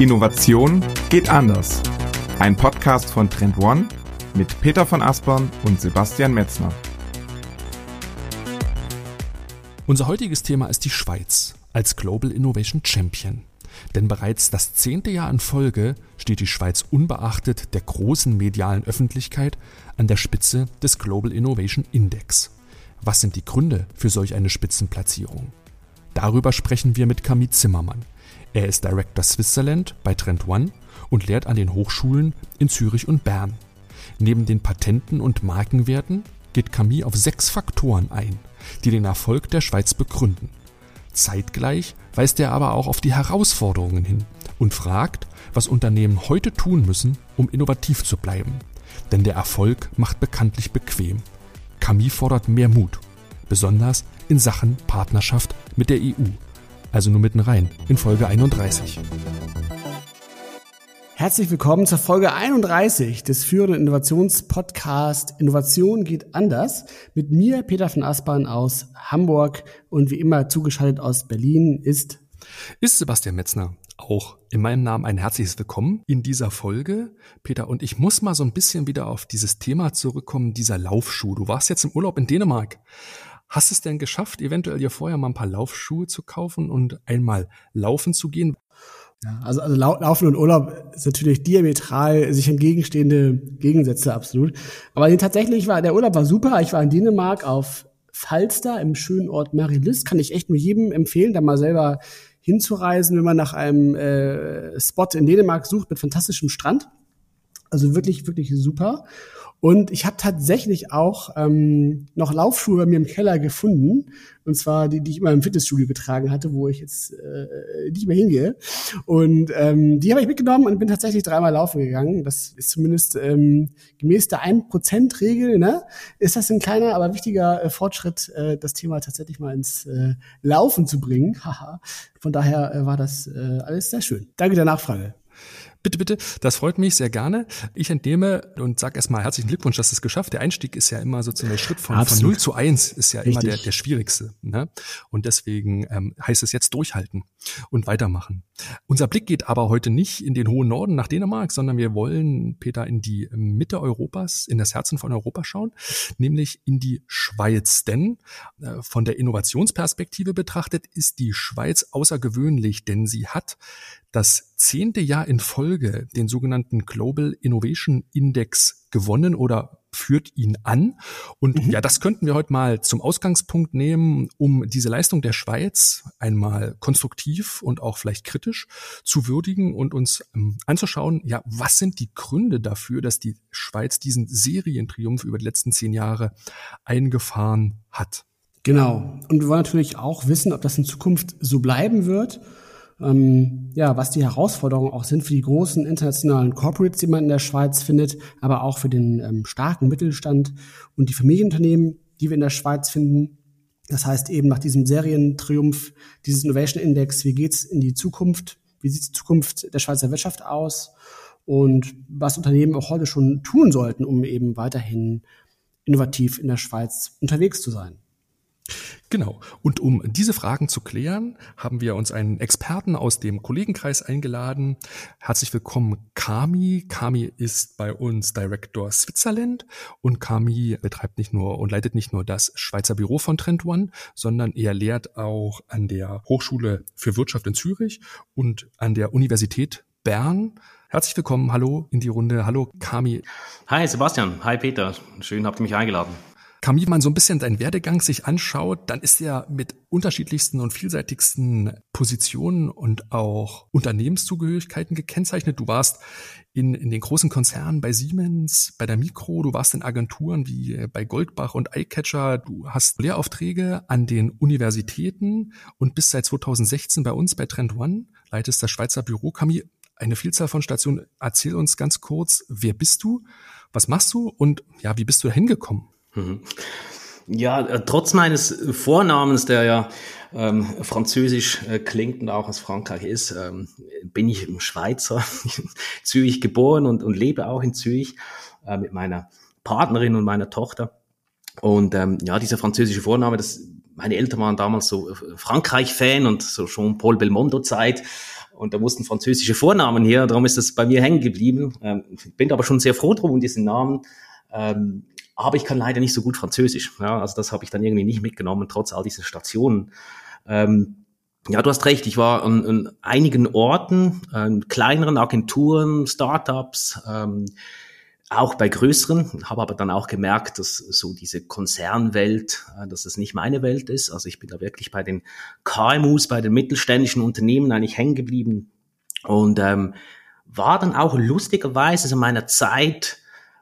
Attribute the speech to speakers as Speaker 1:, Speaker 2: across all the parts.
Speaker 1: Innovation geht anders. Ein Podcast von Trend One mit Peter von Aspern und Sebastian Metzner.
Speaker 2: Unser heutiges Thema ist die Schweiz als Global Innovation Champion. Denn bereits das zehnte Jahr in Folge steht die Schweiz unbeachtet der großen medialen Öffentlichkeit an der Spitze des Global Innovation Index. Was sind die Gründe für solch eine Spitzenplatzierung? Darüber sprechen wir mit Camille Zimmermann. Er ist Director Switzerland bei Trend One und lehrt an den Hochschulen in Zürich und Bern. Neben den Patenten und Markenwerten geht Camille auf sechs Faktoren ein, die den Erfolg der Schweiz begründen. Zeitgleich weist er aber auch auf die Herausforderungen hin und fragt, was Unternehmen heute tun müssen, um innovativ zu bleiben. Denn der Erfolg macht bekanntlich bequem. Camille fordert mehr Mut, besonders in Sachen Partnerschaft mit der EU also nur mitten rein, in Folge 31.
Speaker 3: Herzlich willkommen zur Folge 31 des führenden Innovationspodcast Innovation geht anders mit mir, Peter von Aspern aus Hamburg und wie immer zugeschaltet aus Berlin ist
Speaker 2: ist Sebastian Metzner. Auch in meinem Namen ein herzliches Willkommen in dieser Folge, Peter. Und ich muss mal so ein bisschen wieder auf dieses Thema zurückkommen, dieser Laufschuh. Du warst jetzt im Urlaub in Dänemark. Hast es denn geschafft, eventuell dir vorher mal ein paar Laufschuhe zu kaufen und einmal laufen zu gehen?
Speaker 3: Ja, also, also Laufen und Urlaub ist natürlich diametral sich entgegenstehende Gegensätze absolut. Aber tatsächlich war der Urlaub war super. Ich war in Dänemark auf Falster im schönen Ort Marilys. Kann ich echt nur jedem empfehlen, da mal selber hinzureisen, wenn man nach einem äh, Spot in Dänemark sucht mit fantastischem Strand. Also wirklich, wirklich super. Und ich habe tatsächlich auch ähm, noch Laufschuhe bei mir im Keller gefunden. Und zwar die, die ich immer im Fitnessstudio getragen hatte, wo ich jetzt äh, nicht mehr hingehe. Und ähm, die habe ich mitgenommen und bin tatsächlich dreimal laufen gegangen. Das ist zumindest ähm, gemäß der 1%-Regel, ne? Ist das ein kleiner, aber wichtiger äh, Fortschritt, äh, das Thema tatsächlich mal ins äh, Laufen zu bringen. Haha. Von daher äh, war das äh, alles sehr schön. Danke der Nachfrage.
Speaker 2: Bitte, bitte, das freut mich sehr gerne. Ich entnehme und sag erstmal herzlichen Glückwunsch, dass du es geschafft. Der Einstieg ist ja immer sozusagen der Schritt von, von 0 zu 1 ist ja Richtig. immer der, der schwierigste. Ne? Und deswegen ähm, heißt es jetzt durchhalten und weitermachen. Unser Blick geht aber heute nicht in den hohen Norden nach Dänemark, sondern wir wollen, Peter, in die Mitte Europas, in das Herzen von Europa schauen, nämlich in die Schweiz. Denn äh, von der Innovationsperspektive betrachtet ist die Schweiz außergewöhnlich, denn sie hat das zehnte Jahr in Folge den sogenannten Global Innovation Index gewonnen oder führt ihn an. Und mhm. ja, das könnten wir heute mal zum Ausgangspunkt nehmen, um diese Leistung der Schweiz einmal konstruktiv und auch vielleicht kritisch zu würdigen und uns ähm, anzuschauen, ja, was sind die Gründe dafür, dass die Schweiz diesen Serientriumph über die letzten zehn Jahre eingefahren hat.
Speaker 3: Genau. Und wir wollen natürlich auch wissen, ob das in Zukunft so bleiben wird ähm, ja, was die Herausforderungen auch sind für die großen internationalen Corporates, die man in der Schweiz findet, aber auch für den ähm, starken Mittelstand und die Familienunternehmen, die wir in der Schweiz finden. Das heißt eben nach diesem Serientriumph dieses Innovation Index, wie geht's in die Zukunft? Wie sieht die Zukunft der Schweizer Wirtschaft aus? Und was Unternehmen auch heute schon tun sollten, um eben weiterhin innovativ in der Schweiz unterwegs zu sein.
Speaker 2: Genau. Und um diese Fragen zu klären, haben wir uns einen Experten aus dem Kollegenkreis eingeladen. Herzlich willkommen, Kami. Kami ist bei uns Director Switzerland und Kami betreibt nicht nur und leitet nicht nur das Schweizer Büro von Trend One, sondern er lehrt auch an der Hochschule für Wirtschaft in Zürich und an der Universität Bern. Herzlich willkommen, hallo in die Runde. Hallo Kami.
Speaker 4: Hi Sebastian, hi Peter. Schön habt ihr mich eingeladen.
Speaker 2: Camille man so ein bisschen deinen Werdegang sich anschaut, dann ist er mit unterschiedlichsten und vielseitigsten Positionen und auch Unternehmenszugehörigkeiten gekennzeichnet. Du warst in, in den großen Konzernen bei Siemens, bei der Mikro, du warst in Agenturen wie äh, bei Goldbach und iCatcher, du hast Lehraufträge an den Universitäten und bist seit 2016 bei uns bei Trend One, leitest das Schweizer Büro. Camille, eine Vielzahl von Stationen. Erzähl uns ganz kurz, wer bist du, was machst du und ja, wie bist du hingekommen? Mhm.
Speaker 4: Ja, äh, trotz meines Vornamens, der ja ähm, französisch äh, klingt und auch aus Frankreich ist, ähm, bin ich im Schweizer, Zürich geboren und, und lebe auch in Zürich äh, mit meiner Partnerin und meiner Tochter. Und ähm, ja, dieser französische Vorname, das, meine Eltern waren damals so äh, Frankreich-Fan und so schon Paul Belmondo-Zeit. und da mussten französische Vornamen her, darum ist das bei mir hängen geblieben. Ähm, bin aber schon sehr froh drum um diesen Namen. Ähm, aber ich kann leider nicht so gut Französisch. Ja, also das habe ich dann irgendwie nicht mitgenommen, trotz all dieser Stationen. Ähm, ja, du hast recht. Ich war an, an einigen Orten, äh, kleineren Agenturen, Startups, ähm, auch bei größeren, habe aber dann auch gemerkt, dass so diese Konzernwelt, äh, dass das nicht meine Welt ist. Also ich bin da wirklich bei den KMUs, bei den mittelständischen Unternehmen eigentlich hängen geblieben und ähm, war dann auch lustigerweise in meiner Zeit,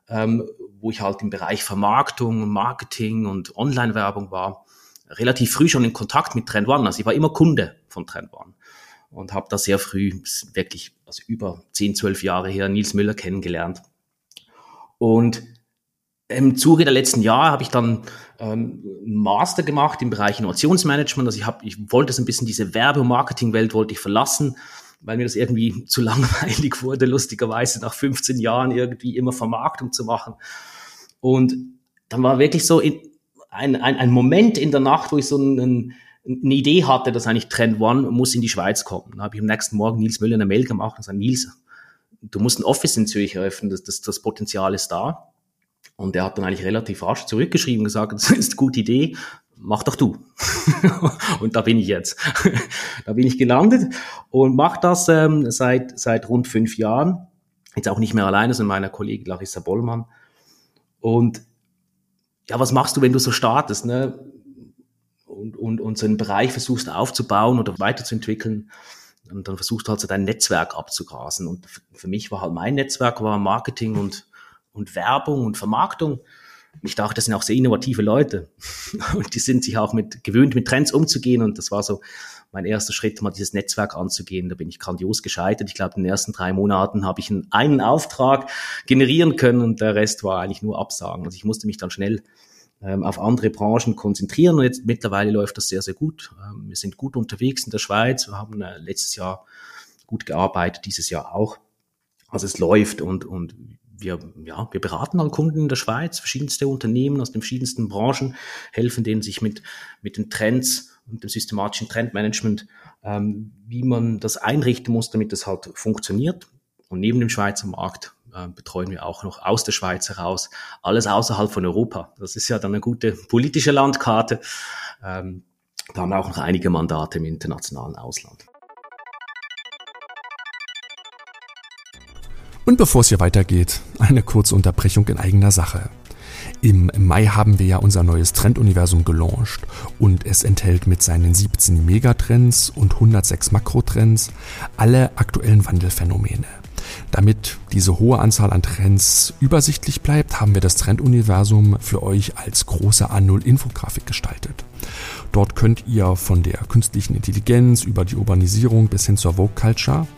Speaker 4: ähm, wo ich halt im Bereich Vermarktung, Marketing und Online-Werbung war, relativ früh schon in Kontakt mit Trend One. Also ich war immer Kunde von Trend One und habe da sehr früh, wirklich also über 10, 12 Jahre her, Nils Müller kennengelernt. Und im Zuge der letzten Jahre habe ich dann ähm, Master gemacht im Bereich Innovationsmanagement. Also ich, hab, ich wollte so ein bisschen diese Werbe- und Marketingwelt wollte ich verlassen, weil mir das irgendwie zu langweilig wurde, lustigerweise nach 15 Jahren irgendwie immer Vermarktung zu machen. Und dann war wirklich so in, ein, ein, ein Moment in der Nacht, wo ich so einen, eine Idee hatte, dass eigentlich Trend One muss in die Schweiz kommen. Da habe ich am nächsten Morgen Nils Müller eine Mail gemacht und gesagt, Nils, du musst ein Office in Zürich eröffnen, das, das, das Potenzial ist da. Und er hat dann eigentlich relativ rasch zurückgeschrieben und gesagt, das ist eine gute Idee, mach doch du. und da bin ich jetzt. da bin ich gelandet und mache das ähm, seit, seit rund fünf Jahren. Jetzt auch nicht mehr alleine, sondern meiner Kollegin Larissa Bollmann. Und ja, was machst du, wenn du so startest, ne? Und, und, und so einen Bereich versuchst aufzubauen oder weiterzuentwickeln. Und dann versuchst du halt so dein Netzwerk abzugrasen. Und für mich war halt mein Netzwerk war Marketing und, und Werbung und Vermarktung. Ich dachte, das sind auch sehr innovative Leute. Und die sind sich auch mit, gewöhnt, mit Trends umzugehen. Und das war so mein erster Schritt, mal dieses Netzwerk anzugehen. Da bin ich grandios gescheitert. Ich glaube, in den ersten drei Monaten habe ich einen, einen Auftrag generieren können und der Rest war eigentlich nur Absagen. Also ich musste mich dann schnell ähm, auf andere Branchen konzentrieren. Und jetzt mittlerweile läuft das sehr, sehr gut. Ähm, wir sind gut unterwegs in der Schweiz. Wir haben äh, letztes Jahr gut gearbeitet, dieses Jahr auch. Also es läuft und, und wir, ja, wir beraten an Kunden in der Schweiz, verschiedenste Unternehmen aus den verschiedensten Branchen, helfen denen sich mit, mit den Trends und dem systematischen Trendmanagement, ähm, wie man das einrichten muss, damit das halt funktioniert. Und neben dem Schweizer Markt äh, betreuen wir auch noch aus der Schweiz heraus alles außerhalb von Europa. Das ist ja dann eine gute politische Landkarte. Ähm, da haben wir auch noch einige Mandate im internationalen Ausland.
Speaker 2: Und bevor es hier weitergeht, eine kurze Unterbrechung in eigener Sache. Im Mai haben wir ja unser neues Trenduniversum gelauncht und es enthält mit seinen 17 Megatrends und 106 Makrotrends alle aktuellen Wandelphänomene. Damit diese hohe Anzahl an Trends übersichtlich bleibt, haben wir das Trenduniversum für euch als große A0-Infografik gestaltet. Dort könnt ihr von der künstlichen Intelligenz über die Urbanisierung bis hin zur Vogue Culture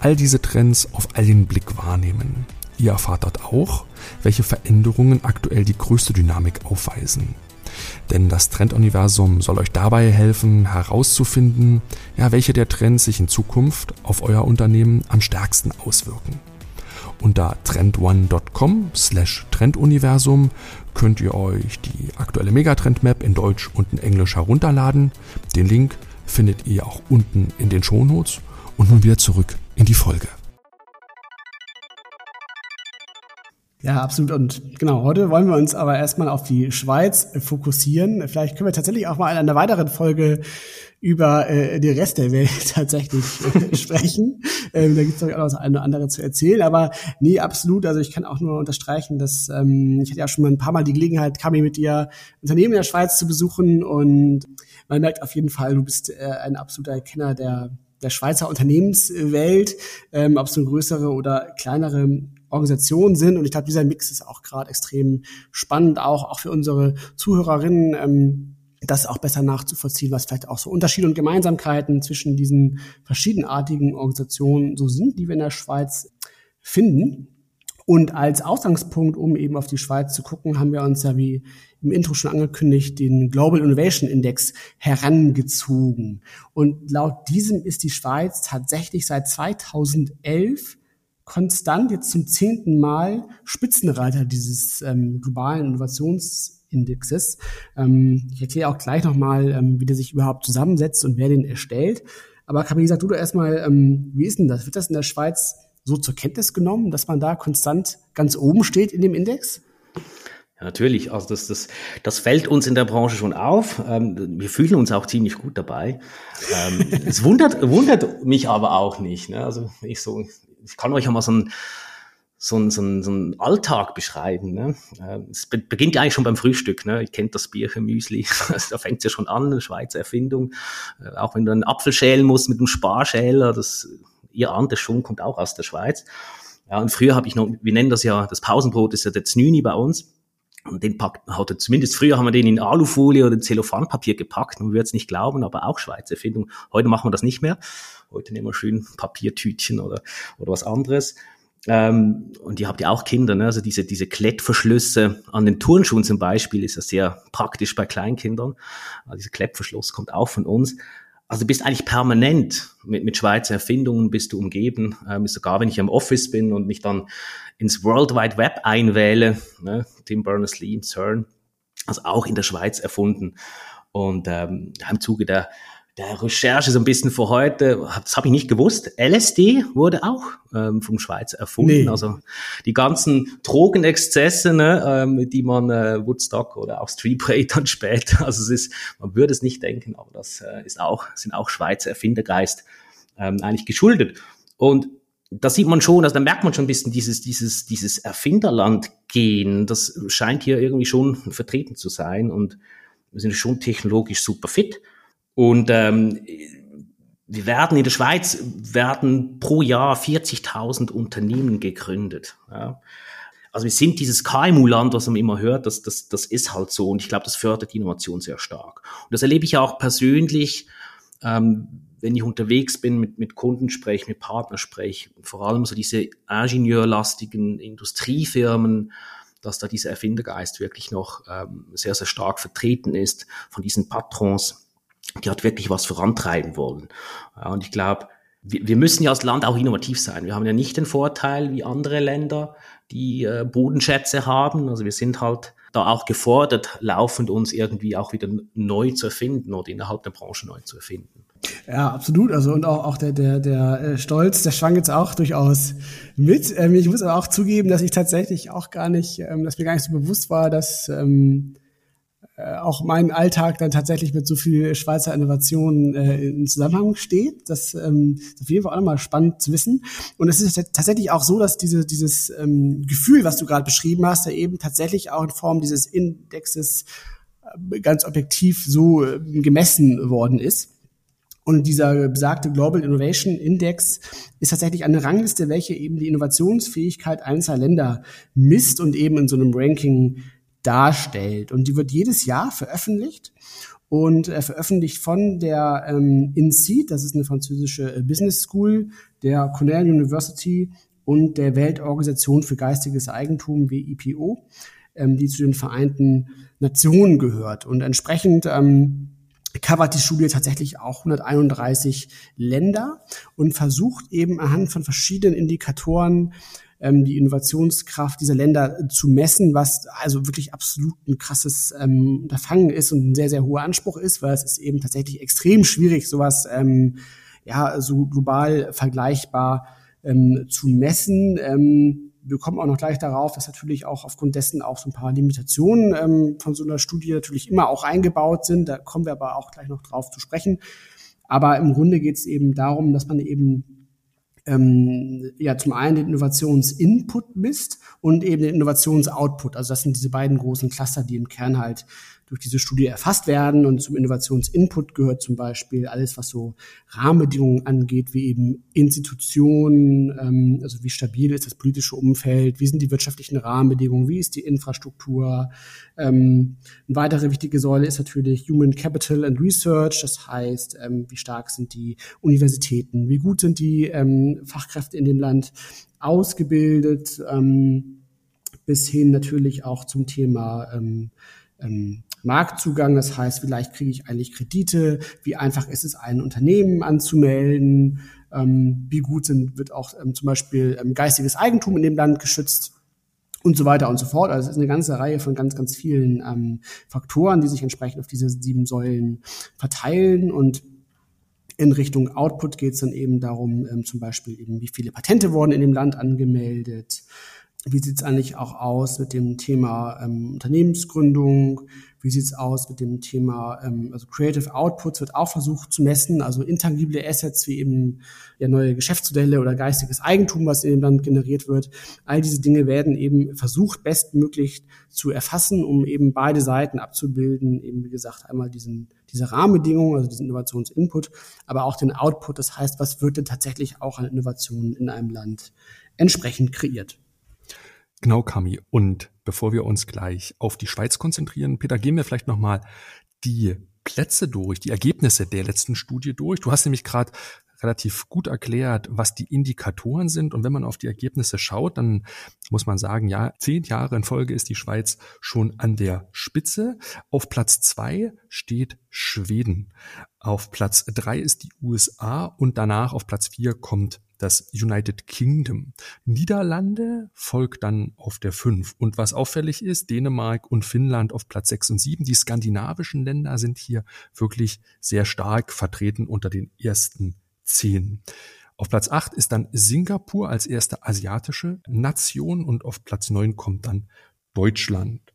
Speaker 2: all diese Trends auf einen Blick wahrnehmen. Ihr erfahrt dort auch, welche Veränderungen aktuell die größte Dynamik aufweisen. Denn das Trenduniversum soll euch dabei helfen, herauszufinden, ja, welche der Trends sich in Zukunft auf euer Unternehmen am stärksten auswirken. Unter trendone.com slash Trenduniversum könnt ihr euch die aktuelle Megatrend-Map in Deutsch und in Englisch herunterladen. Den Link findet ihr auch unten in den Shownotes. Und nun wieder zurück in die Folge.
Speaker 3: Ja, absolut. Und genau, heute wollen wir uns aber erstmal auf die Schweiz fokussieren. Vielleicht können wir tatsächlich auch mal in einer weiteren Folge über äh, den Rest der Welt tatsächlich äh, sprechen. Ähm, da gibt es auch noch das eine oder andere zu erzählen. Aber nee, absolut. Also ich kann auch nur unterstreichen, dass ähm, ich hatte ja schon mal ein paar Mal die Gelegenheit, Kami mit dir Unternehmen in der Schweiz zu besuchen. Und man merkt auf jeden Fall, du bist äh, ein absoluter Kenner der der Schweizer Unternehmenswelt, ähm, ob es nun größere oder kleinere Organisationen sind. Und ich glaube, dieser Mix ist auch gerade extrem spannend, auch, auch für unsere Zuhörerinnen, ähm, das auch besser nachzuvollziehen, was vielleicht auch so Unterschiede und Gemeinsamkeiten zwischen diesen verschiedenartigen Organisationen so sind, die wir in der Schweiz finden. Und als Ausgangspunkt, um eben auf die Schweiz zu gucken, haben wir uns ja wie im Intro schon angekündigt, den Global Innovation Index herangezogen. Und laut diesem ist die Schweiz tatsächlich seit 2011 konstant jetzt zum zehnten Mal Spitzenreiter dieses ähm, globalen Innovationsindexes. Ähm, ich erkläre auch gleich nochmal, ähm, wie der sich überhaupt zusammensetzt und wer den erstellt. Aber Camille, sag du doch erstmal, ähm, wie ist denn das? Wird das in der Schweiz so zur Kenntnis genommen, dass man da konstant ganz oben steht in dem Index?
Speaker 4: Ja, natürlich. Also das, das, das fällt uns in der Branche schon auf. Ähm, wir fühlen uns auch ziemlich gut dabei. Ähm, es wundert, wundert mich aber auch nicht. Ne? Also ich so, ich kann euch ja mal so ein so ein, so ein, so ein Alltag beschreiben. Ne? Ähm, es beginnt ja eigentlich schon beim Frühstück. Ne? Ich kennt das Bierchen-Müsli. Da fängt es ja schon an, eine Schweizer Erfindung. Äh, auch wenn du einen Apfel schälen musst mit einem Sparschäler, das, ihr ahnt es schon, kommt auch aus der Schweiz. Ja, und früher habe ich noch, wir nennen das ja, das Pausenbrot ist ja der Znüni bei uns. Und den packt, hatte zumindest früher haben wir den in Alufolie oder Zellophanpapier gepackt. Man würde es nicht glauben, aber auch Schweizer Erfindung. Heute machen wir das nicht mehr. Heute nehmen wir schön Papiertütchen oder, oder was anderes. Ähm, und ihr habt ja auch Kinder, ne? also diese, diese Klettverschlüsse an den Turnschuhen zum Beispiel ist ja sehr praktisch bei Kleinkindern. Also dieser Klettverschluss kommt auch von uns. Also du bist eigentlich permanent mit, mit Schweizer Erfindungen bist du umgeben. Ähm, sogar wenn ich im Office bin und mich dann ins World Wide Web einwähle, ne, Tim Berners-Lee CERN, also auch in der Schweiz erfunden. Und ähm, im Zuge der, der Recherche so ein bisschen für heute, das habe ich nicht gewusst, LSD wurde auch ähm, vom Schweiz erfunden. Nee. Also die ganzen Drogenexzesse, ne, ähm, die man äh, Woodstock oder auch Street Raid dann später, also es ist, man würde es nicht denken, aber das äh, ist auch, sind auch Schweizer Erfindergeist ähm, eigentlich geschuldet. Und da sieht man schon, also da merkt man schon ein bisschen dieses, dieses, dieses Erfinderland gehen. Das scheint hier irgendwie schon vertreten zu sein und wir sind schon technologisch super fit. Und ähm, wir werden in der Schweiz werden pro Jahr 40.000 Unternehmen gegründet. Ja. Also wir sind dieses KMU-Land, was man immer hört, das, das, das ist halt so. Und ich glaube, das fördert die Innovation sehr stark. Und das erlebe ich auch persönlich. Ähm, wenn ich unterwegs bin, mit, mit Kunden spreche, mit Partnern spreche, vor allem so diese ingenieurlastigen Industriefirmen, dass da dieser Erfindergeist wirklich noch ähm, sehr, sehr stark vertreten ist von diesen Patrons, die halt wirklich was vorantreiben wollen. Ja, und ich glaube, wir, wir müssen ja als Land auch innovativ sein. Wir haben ja nicht den Vorteil wie andere Länder, die äh, Bodenschätze haben. Also wir sind halt da auch gefordert, laufend uns irgendwie auch wieder neu zu erfinden oder innerhalb der Branche neu zu erfinden.
Speaker 3: Ja, absolut. Also und auch, auch der, der, der äh, Stolz, der schwang jetzt auch durchaus mit. Ähm, ich muss aber auch zugeben, dass ich tatsächlich auch gar nicht, ähm, dass mir gar nicht so bewusst war, dass ähm, äh, auch mein Alltag dann tatsächlich mit so viel Schweizer Innovationen äh, in Zusammenhang steht. Das ähm, ist auf jeden Fall auch nochmal spannend zu wissen. Und es ist tatsächlich auch so, dass diese, dieses ähm, Gefühl, was du gerade beschrieben hast, ja eben tatsächlich auch in Form dieses Indexes äh, ganz objektiv so äh, gemessen worden ist. Und dieser besagte Global Innovation Index ist tatsächlich eine Rangliste, welche eben die Innovationsfähigkeit einzelner Länder misst und eben in so einem Ranking darstellt. Und die wird jedes Jahr veröffentlicht und äh, veröffentlicht von der ähm, INSEAD, das ist eine französische äh, Business School, der Cornell University und der Weltorganisation für geistiges Eigentum, WIPO, ähm, die zu den Vereinten Nationen gehört. Und entsprechend ähm, covert die Studie tatsächlich auch 131 Länder und versucht eben anhand von verschiedenen Indikatoren ähm, die Innovationskraft dieser Länder zu messen, was also wirklich absolut ein krasses ähm, Unterfangen ist und ein sehr, sehr hoher Anspruch ist, weil es ist eben tatsächlich extrem schwierig, sowas ähm, ja so global vergleichbar ähm, zu messen. Ähm, wir kommen auch noch gleich darauf, dass natürlich auch aufgrund dessen auch so ein paar Limitationen ähm, von so einer Studie natürlich immer auch eingebaut sind. Da kommen wir aber auch gleich noch drauf zu sprechen. Aber im Grunde geht es eben darum, dass man eben ähm, ja zum einen den Innovationsinput misst und eben den Innovationsoutput. Also das sind diese beiden großen Cluster, die im Kern halt durch diese Studie erfasst werden. Und zum Innovationsinput gehört zum Beispiel alles, was so Rahmenbedingungen angeht, wie eben Institutionen, ähm, also wie stabil ist das politische Umfeld, wie sind die wirtschaftlichen Rahmenbedingungen, wie ist die Infrastruktur. Ähm, eine weitere wichtige Säule ist natürlich Human Capital and Research, das heißt, ähm, wie stark sind die Universitäten, wie gut sind die ähm, Fachkräfte in dem Land ausgebildet, ähm, bis hin natürlich auch zum Thema ähm, ähm, Marktzugang. Das heißt, vielleicht kriege ich eigentlich Kredite. Wie einfach ist es, ein Unternehmen anzumelden? Ähm, wie gut sind, wird auch ähm, zum Beispiel ähm, geistiges Eigentum in dem Land geschützt? Und so weiter und so fort. Also es ist eine ganze Reihe von ganz, ganz vielen ähm, Faktoren, die sich entsprechend auf diese sieben Säulen verteilen. Und In Richtung Output geht es dann eben darum, ähm, zum Beispiel eben, wie viele Patente wurden in dem Land angemeldet, wie sieht es eigentlich auch aus mit dem Thema ähm, Unternehmensgründung? Wie sieht es aus mit dem Thema, ähm, also Creative Outputs wird auch versucht zu messen, also intangible Assets wie eben ja, neue Geschäftsmodelle oder geistiges Eigentum, was in dem Land generiert wird. All diese Dinge werden eben versucht, bestmöglich zu erfassen, um eben beide Seiten abzubilden. Eben, wie gesagt, einmal diesen, diese Rahmenbedingungen, also diesen Innovationsinput, aber auch den Output. Das heißt, was wird denn tatsächlich auch an Innovationen in einem Land entsprechend kreiert?
Speaker 2: Genau, Kami. Und bevor wir uns gleich auf die Schweiz konzentrieren, Peter, gehen wir vielleicht nochmal die Plätze durch, die Ergebnisse der letzten Studie durch. Du hast nämlich gerade relativ gut erklärt, was die Indikatoren sind. Und wenn man auf die Ergebnisse schaut, dann muss man sagen, ja, zehn Jahre in Folge ist die Schweiz schon an der Spitze. Auf Platz zwei steht Schweden. Auf Platz drei ist die USA und danach auf Platz vier kommt das United Kingdom. Niederlande folgt dann auf der 5. Und was auffällig ist, Dänemark und Finnland auf Platz 6 und 7. Die skandinavischen Länder sind hier wirklich sehr stark vertreten unter den ersten 10. Auf Platz 8 ist dann Singapur als erste asiatische Nation und auf Platz 9 kommt dann Deutschland.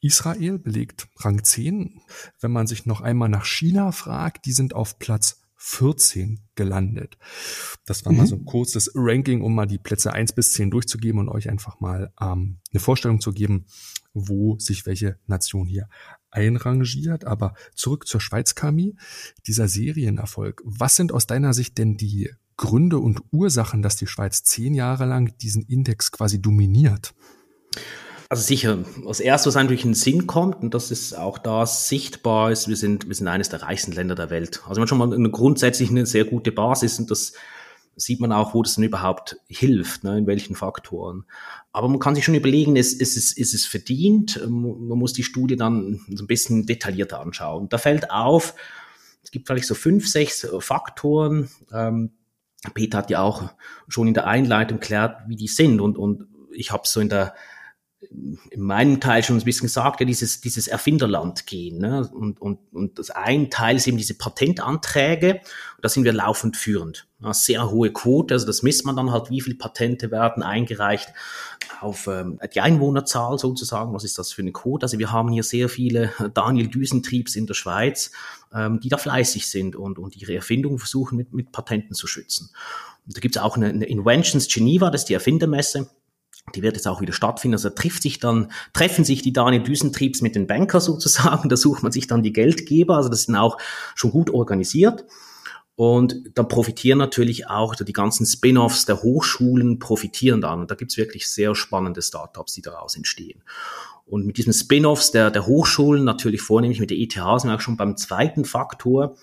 Speaker 2: Israel belegt Rang 10. Wenn man sich noch einmal nach China fragt, die sind auf Platz 14 gelandet. Das war mhm. mal so ein kurzes Ranking, um mal die Plätze eins bis zehn durchzugeben und euch einfach mal ähm, eine Vorstellung zu geben, wo sich welche Nation hier einrangiert. Aber zurück zur Schweiz, Kami, dieser Serienerfolg. Was sind aus deiner Sicht denn die Gründe und Ursachen, dass die Schweiz zehn Jahre lang diesen Index quasi dominiert?
Speaker 4: Also sicher, als erstes, was natürlich in den Sinn kommt, und das ist auch da sichtbar ist, wir sind, wir sind eines der reichsten Länder der Welt. Also man schon mal eine grundsätzlich eine sehr gute Basis und das sieht man auch, wo das denn überhaupt hilft, ne, in welchen Faktoren. Aber man kann sich schon überlegen, ist, ist, es, ist es verdient? Man muss die Studie dann so ein bisschen detaillierter anschauen. Da fällt auf, es gibt vielleicht so fünf, sechs Faktoren. Ähm, Peter hat ja auch schon in der Einleitung erklärt, wie die sind und, und ich habe so in der in meinem Teil schon ein bisschen gesagt, ja, dieses, dieses Erfinderland gehen. Ne? Und, und, und das ein Teil ist eben diese Patentanträge. Da sind wir laufend führend. Ja, sehr hohe Quote, also das misst man dann halt, wie viele Patente werden eingereicht auf ähm, die Einwohnerzahl sozusagen. Was ist das für eine Quote? Also wir haben hier sehr viele Daniel Düsentriebs in der Schweiz, ähm, die da fleißig sind und, und ihre Erfindungen versuchen mit, mit Patenten zu schützen. Und da gibt es auch eine, eine Inventions Geneva, das ist die Erfindermesse die wird jetzt auch wieder stattfinden. Also trifft sich dann, treffen sich die Daniel Düsentriebs mit den Banker sozusagen. Da sucht man sich dann die Geldgeber. Also das sind auch schon gut organisiert. Und dann profitieren natürlich auch die ganzen Spin-offs der Hochschulen profitieren dann. Und da gibt's wirklich sehr spannende Startups, die daraus entstehen. Und mit diesen Spin-offs der, der Hochschulen, natürlich vornehmlich mit der ETH, sind wir auch schon beim zweiten Faktor.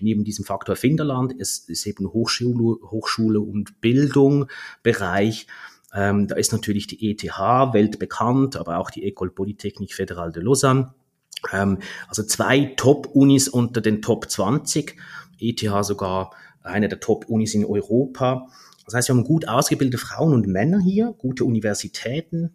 Speaker 4: Neben diesem Faktor Finderland ist, ist eben Hochschule, Hochschule und Bildung Bereich ähm, da ist natürlich die ETH weltbekannt, aber auch die École Polytechnique Fédérale de Lausanne. Ähm, also zwei Top-Unis unter den Top 20. ETH sogar eine der Top-Unis in Europa. Das heißt, wir haben gut ausgebildete Frauen und Männer hier, gute Universitäten,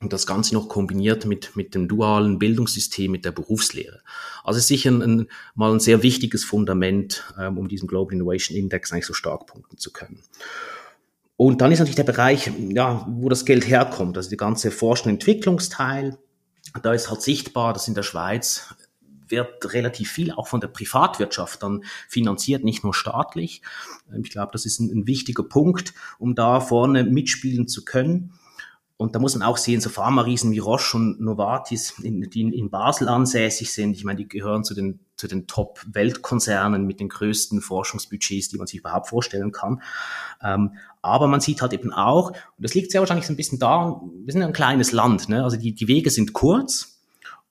Speaker 4: und das Ganze noch kombiniert mit, mit dem dualen Bildungssystem, mit der Berufslehre. Also sicher ein, ein, mal ein sehr wichtiges Fundament, ähm, um diesen Global Innovation Index eigentlich so stark punkten zu können. Und dann ist natürlich der Bereich, ja, wo das Geld herkommt, also die ganze Forschung- und Entwicklungsteil. Da ist halt sichtbar, dass in der Schweiz wird relativ viel auch von der Privatwirtschaft dann finanziert, nicht nur staatlich. Ich glaube, das ist ein, ein wichtiger Punkt, um da vorne mitspielen zu können. Und da muss man auch sehen, so Pharma-Riesen wie Roche und Novartis, die in Basel ansässig sind, ich meine, die gehören zu den, zu den Top-Weltkonzernen mit den größten Forschungsbudgets, die man sich überhaupt vorstellen kann. Ähm, aber man sieht halt eben auch, und das liegt sehr wahrscheinlich so ein bisschen da, wir sind ein kleines Land, ne? also die, die Wege sind kurz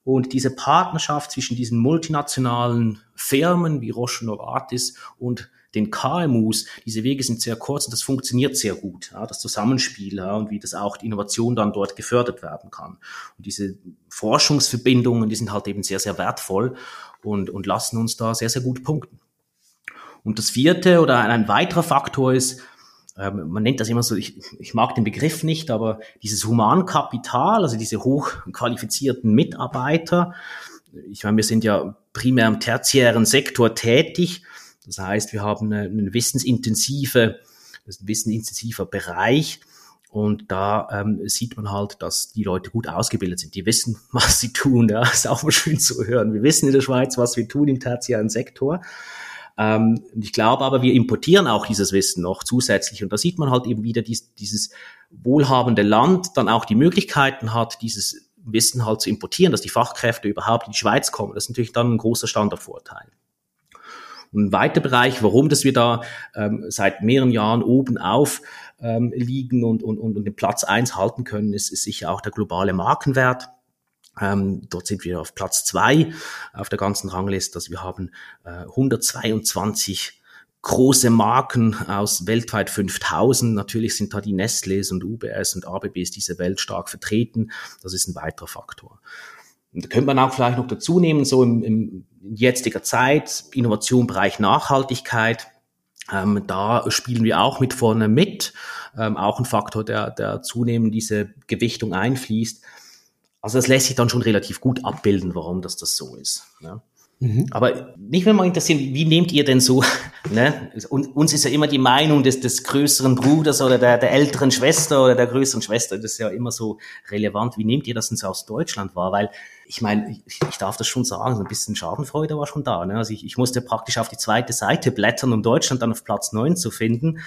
Speaker 4: und diese Partnerschaft zwischen diesen multinationalen Firmen wie Roche und Novartis und den KMUs, diese Wege sind sehr kurz und das funktioniert sehr gut, ja, das Zusammenspiel ja, und wie das auch die Innovation dann dort gefördert werden kann. Und diese Forschungsverbindungen, die sind halt eben sehr, sehr wertvoll und, und lassen uns da sehr, sehr gut punkten. Und das vierte oder ein weiterer Faktor ist, ähm, man nennt das immer so, ich, ich mag den Begriff nicht, aber dieses Humankapital, also diese hochqualifizierten Mitarbeiter, ich meine, wir sind ja primär im tertiären Sektor tätig. Das heißt, wir haben eine, wissensintensive, ein wissensintensiver Bereich, und da ähm, sieht man halt, dass die Leute gut ausgebildet sind. Die wissen, was sie tun. Ja, ist auch mal schön zu hören. Wir wissen in der Schweiz, was wir tun im tertiären Sektor. Ähm, ich glaube aber, wir importieren auch dieses Wissen noch zusätzlich. Und da sieht man halt eben wieder dies, dieses wohlhabende Land dann auch die Möglichkeiten hat, dieses Wissen halt zu importieren, dass die Fachkräfte überhaupt in die Schweiz kommen. Das ist natürlich dann ein großer Standardvorteil. Und ein weiterer Bereich, warum dass wir da ähm, seit mehreren Jahren oben auf ähm, liegen und, und, und den Platz eins halten können, ist, ist sicher auch der globale Markenwert. Ähm, dort sind wir auf Platz zwei auf der ganzen Rangliste. Also wir haben äh, 122 große Marken aus weltweit 5000. Natürlich sind da die Nestlés und UBS und ABBs dieser Welt stark vertreten. Das ist ein weiterer Faktor. Da könnte man auch vielleicht noch dazu nehmen, so im, im jetziger Zeit, Innovation, Bereich Nachhaltigkeit. Ähm, da spielen wir auch mit vorne mit. Ähm, auch ein Faktor, der, der zunehmend diese Gewichtung einfließt. Also das lässt sich dann schon relativ gut abbilden, warum das, das so ist. Ne? Mhm. Aber mich würde mal interessieren, wie nehmt ihr denn so, ne? uns ist ja immer die Meinung des, des größeren Bruders oder der, der älteren Schwester oder der größeren Schwester, das ist ja immer so relevant. Wie nehmt ihr das denn so aus Deutschland wahr? Weil ich meine, ich, ich darf das schon sagen, so ein bisschen Schadenfreude war schon da. Ne? Also ich, ich musste praktisch auf die zweite Seite blättern, um Deutschland dann auf Platz neun zu finden.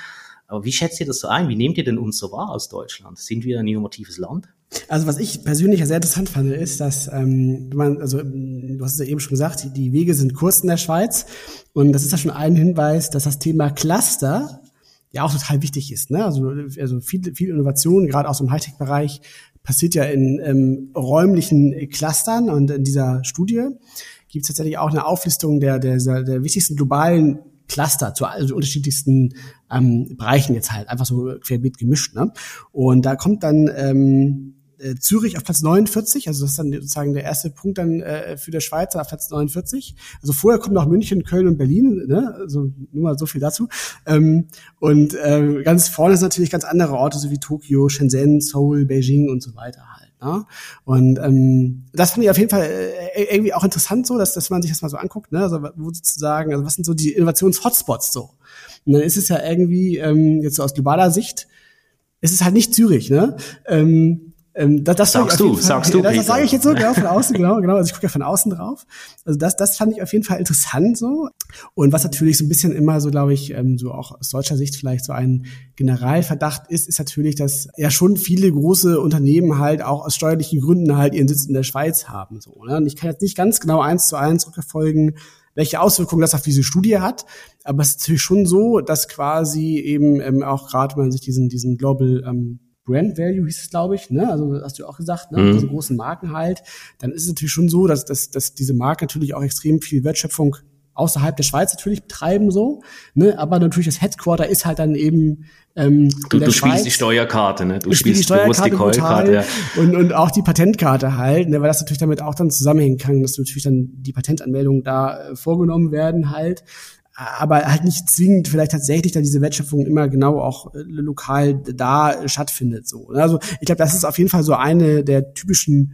Speaker 4: Aber wie schätzt ihr das so ein? Wie nehmt ihr denn uns so wahr aus Deutschland? Sind wir ein innovatives Land?
Speaker 3: Also was ich persönlich sehr interessant fand, ist, dass ähm, man, also du hast es ja eben schon gesagt, die, Wege sind kurz in der Schweiz und das ist ja schon ein Hinweis, dass das Thema Cluster ja auch total wichtig ist. Ne? Also, also viel, viel Innovation, gerade aus dem Hightech-Bereich, passiert ja in ähm, räumlichen Clustern und in dieser Studie gibt es tatsächlich auch eine Auflistung der, der, der wichtigsten globalen Cluster zu also unterschiedlichsten ähm, Bereichen jetzt halt, einfach so querbeet gemischt. Ne? Und da kommt dann ähm, äh, Zürich auf Platz 49, also das ist dann sozusagen der erste Punkt dann äh, für der Schweiz auf Platz 49. Also vorher kommen noch München, Köln und Berlin, ne? also nur mal so viel dazu. Ähm, und äh, ganz vorne sind natürlich ganz andere Orte, so wie Tokio, Shenzhen, Seoul, Beijing und so weiter halt. Ne? Und ähm, das fand ich auf jeden Fall äh, irgendwie auch interessant so, dass, dass man sich das mal so anguckt, ne? also wo sozusagen, also was sind so die Innovations-Hotspots so? Und dann ist es ja irgendwie, ähm, jetzt so aus globaler Sicht, es ist halt nicht Zürich, ne? Ähm, ähm, das, das
Speaker 4: sagst du,
Speaker 3: Fall,
Speaker 4: sagst du.
Speaker 3: Das, das sage ich jetzt so, genau, von außen, genau, genau. Also ich gucke ja von außen drauf. Also das, das fand ich auf jeden Fall interessant so. Und was natürlich so ein bisschen immer so, glaube ich, ähm, so auch aus deutscher Sicht vielleicht so ein Generalverdacht ist, ist natürlich, dass ja schon viele große Unternehmen halt auch aus steuerlichen Gründen halt ihren Sitz in der Schweiz haben. So, ne? Und ich kann jetzt nicht ganz genau eins zu eins rückverfolgen, welche Auswirkungen das auf diese Studie hat. Aber es ist natürlich schon so, dass quasi eben ähm, auch gerade, wenn man sich diesen, diesen Global ähm, Brand Value hieß es, glaube ich, ne? Also hast du auch gesagt, ne? Mhm. Diese großen Marken halt, dann ist es natürlich schon so, dass, dass, dass diese Marken natürlich auch extrem viel Wertschöpfung außerhalb der Schweiz natürlich betreiben so, ne? Aber natürlich das Headquarter ist halt dann eben ähm,
Speaker 4: du, du spielst die Steuerkarte, ne?
Speaker 3: Du spielst die Steuerkarte bewusst die ja. und und auch die Patentkarte halt, ne? Weil das natürlich damit auch dann zusammenhängen kann, dass natürlich dann die Patentanmeldungen da äh, vorgenommen werden halt aber halt nicht zwingend vielleicht tatsächlich dann diese Wertschöpfung immer genau auch äh, lokal da stattfindet. So. Also ich glaube, das ist auf jeden Fall so eine der typischen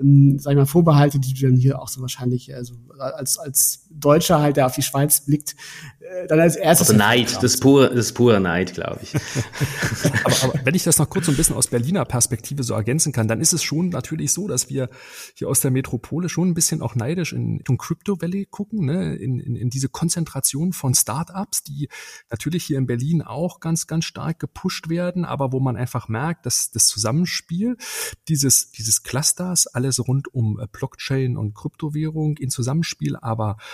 Speaker 3: ähm, sag ich mal, Vorbehalte, die du dann hier auch so wahrscheinlich also als, als Deutscher halt, der auf die Schweiz blickt, äh, dann als erstes.
Speaker 4: Also Neid, das ist pure, das ist pure Neid, glaube ich.
Speaker 2: aber, aber wenn ich das noch kurz so ein bisschen aus Berliner Perspektive so ergänzen kann, dann ist es schon natürlich so, dass wir hier aus der Metropole schon ein bisschen auch neidisch in Richtung Crypto Valley gucken, ne? in, in, in diese Konzentration von Startups, die natürlich hier in Berlin auch ganz, ganz stark gepusht werden, aber wo man einfach merkt, dass das Zusammenspiel dieses, dieses Clusters, alles rund um äh, Blockchain und Kryptowährung in Zusammenspiel, aber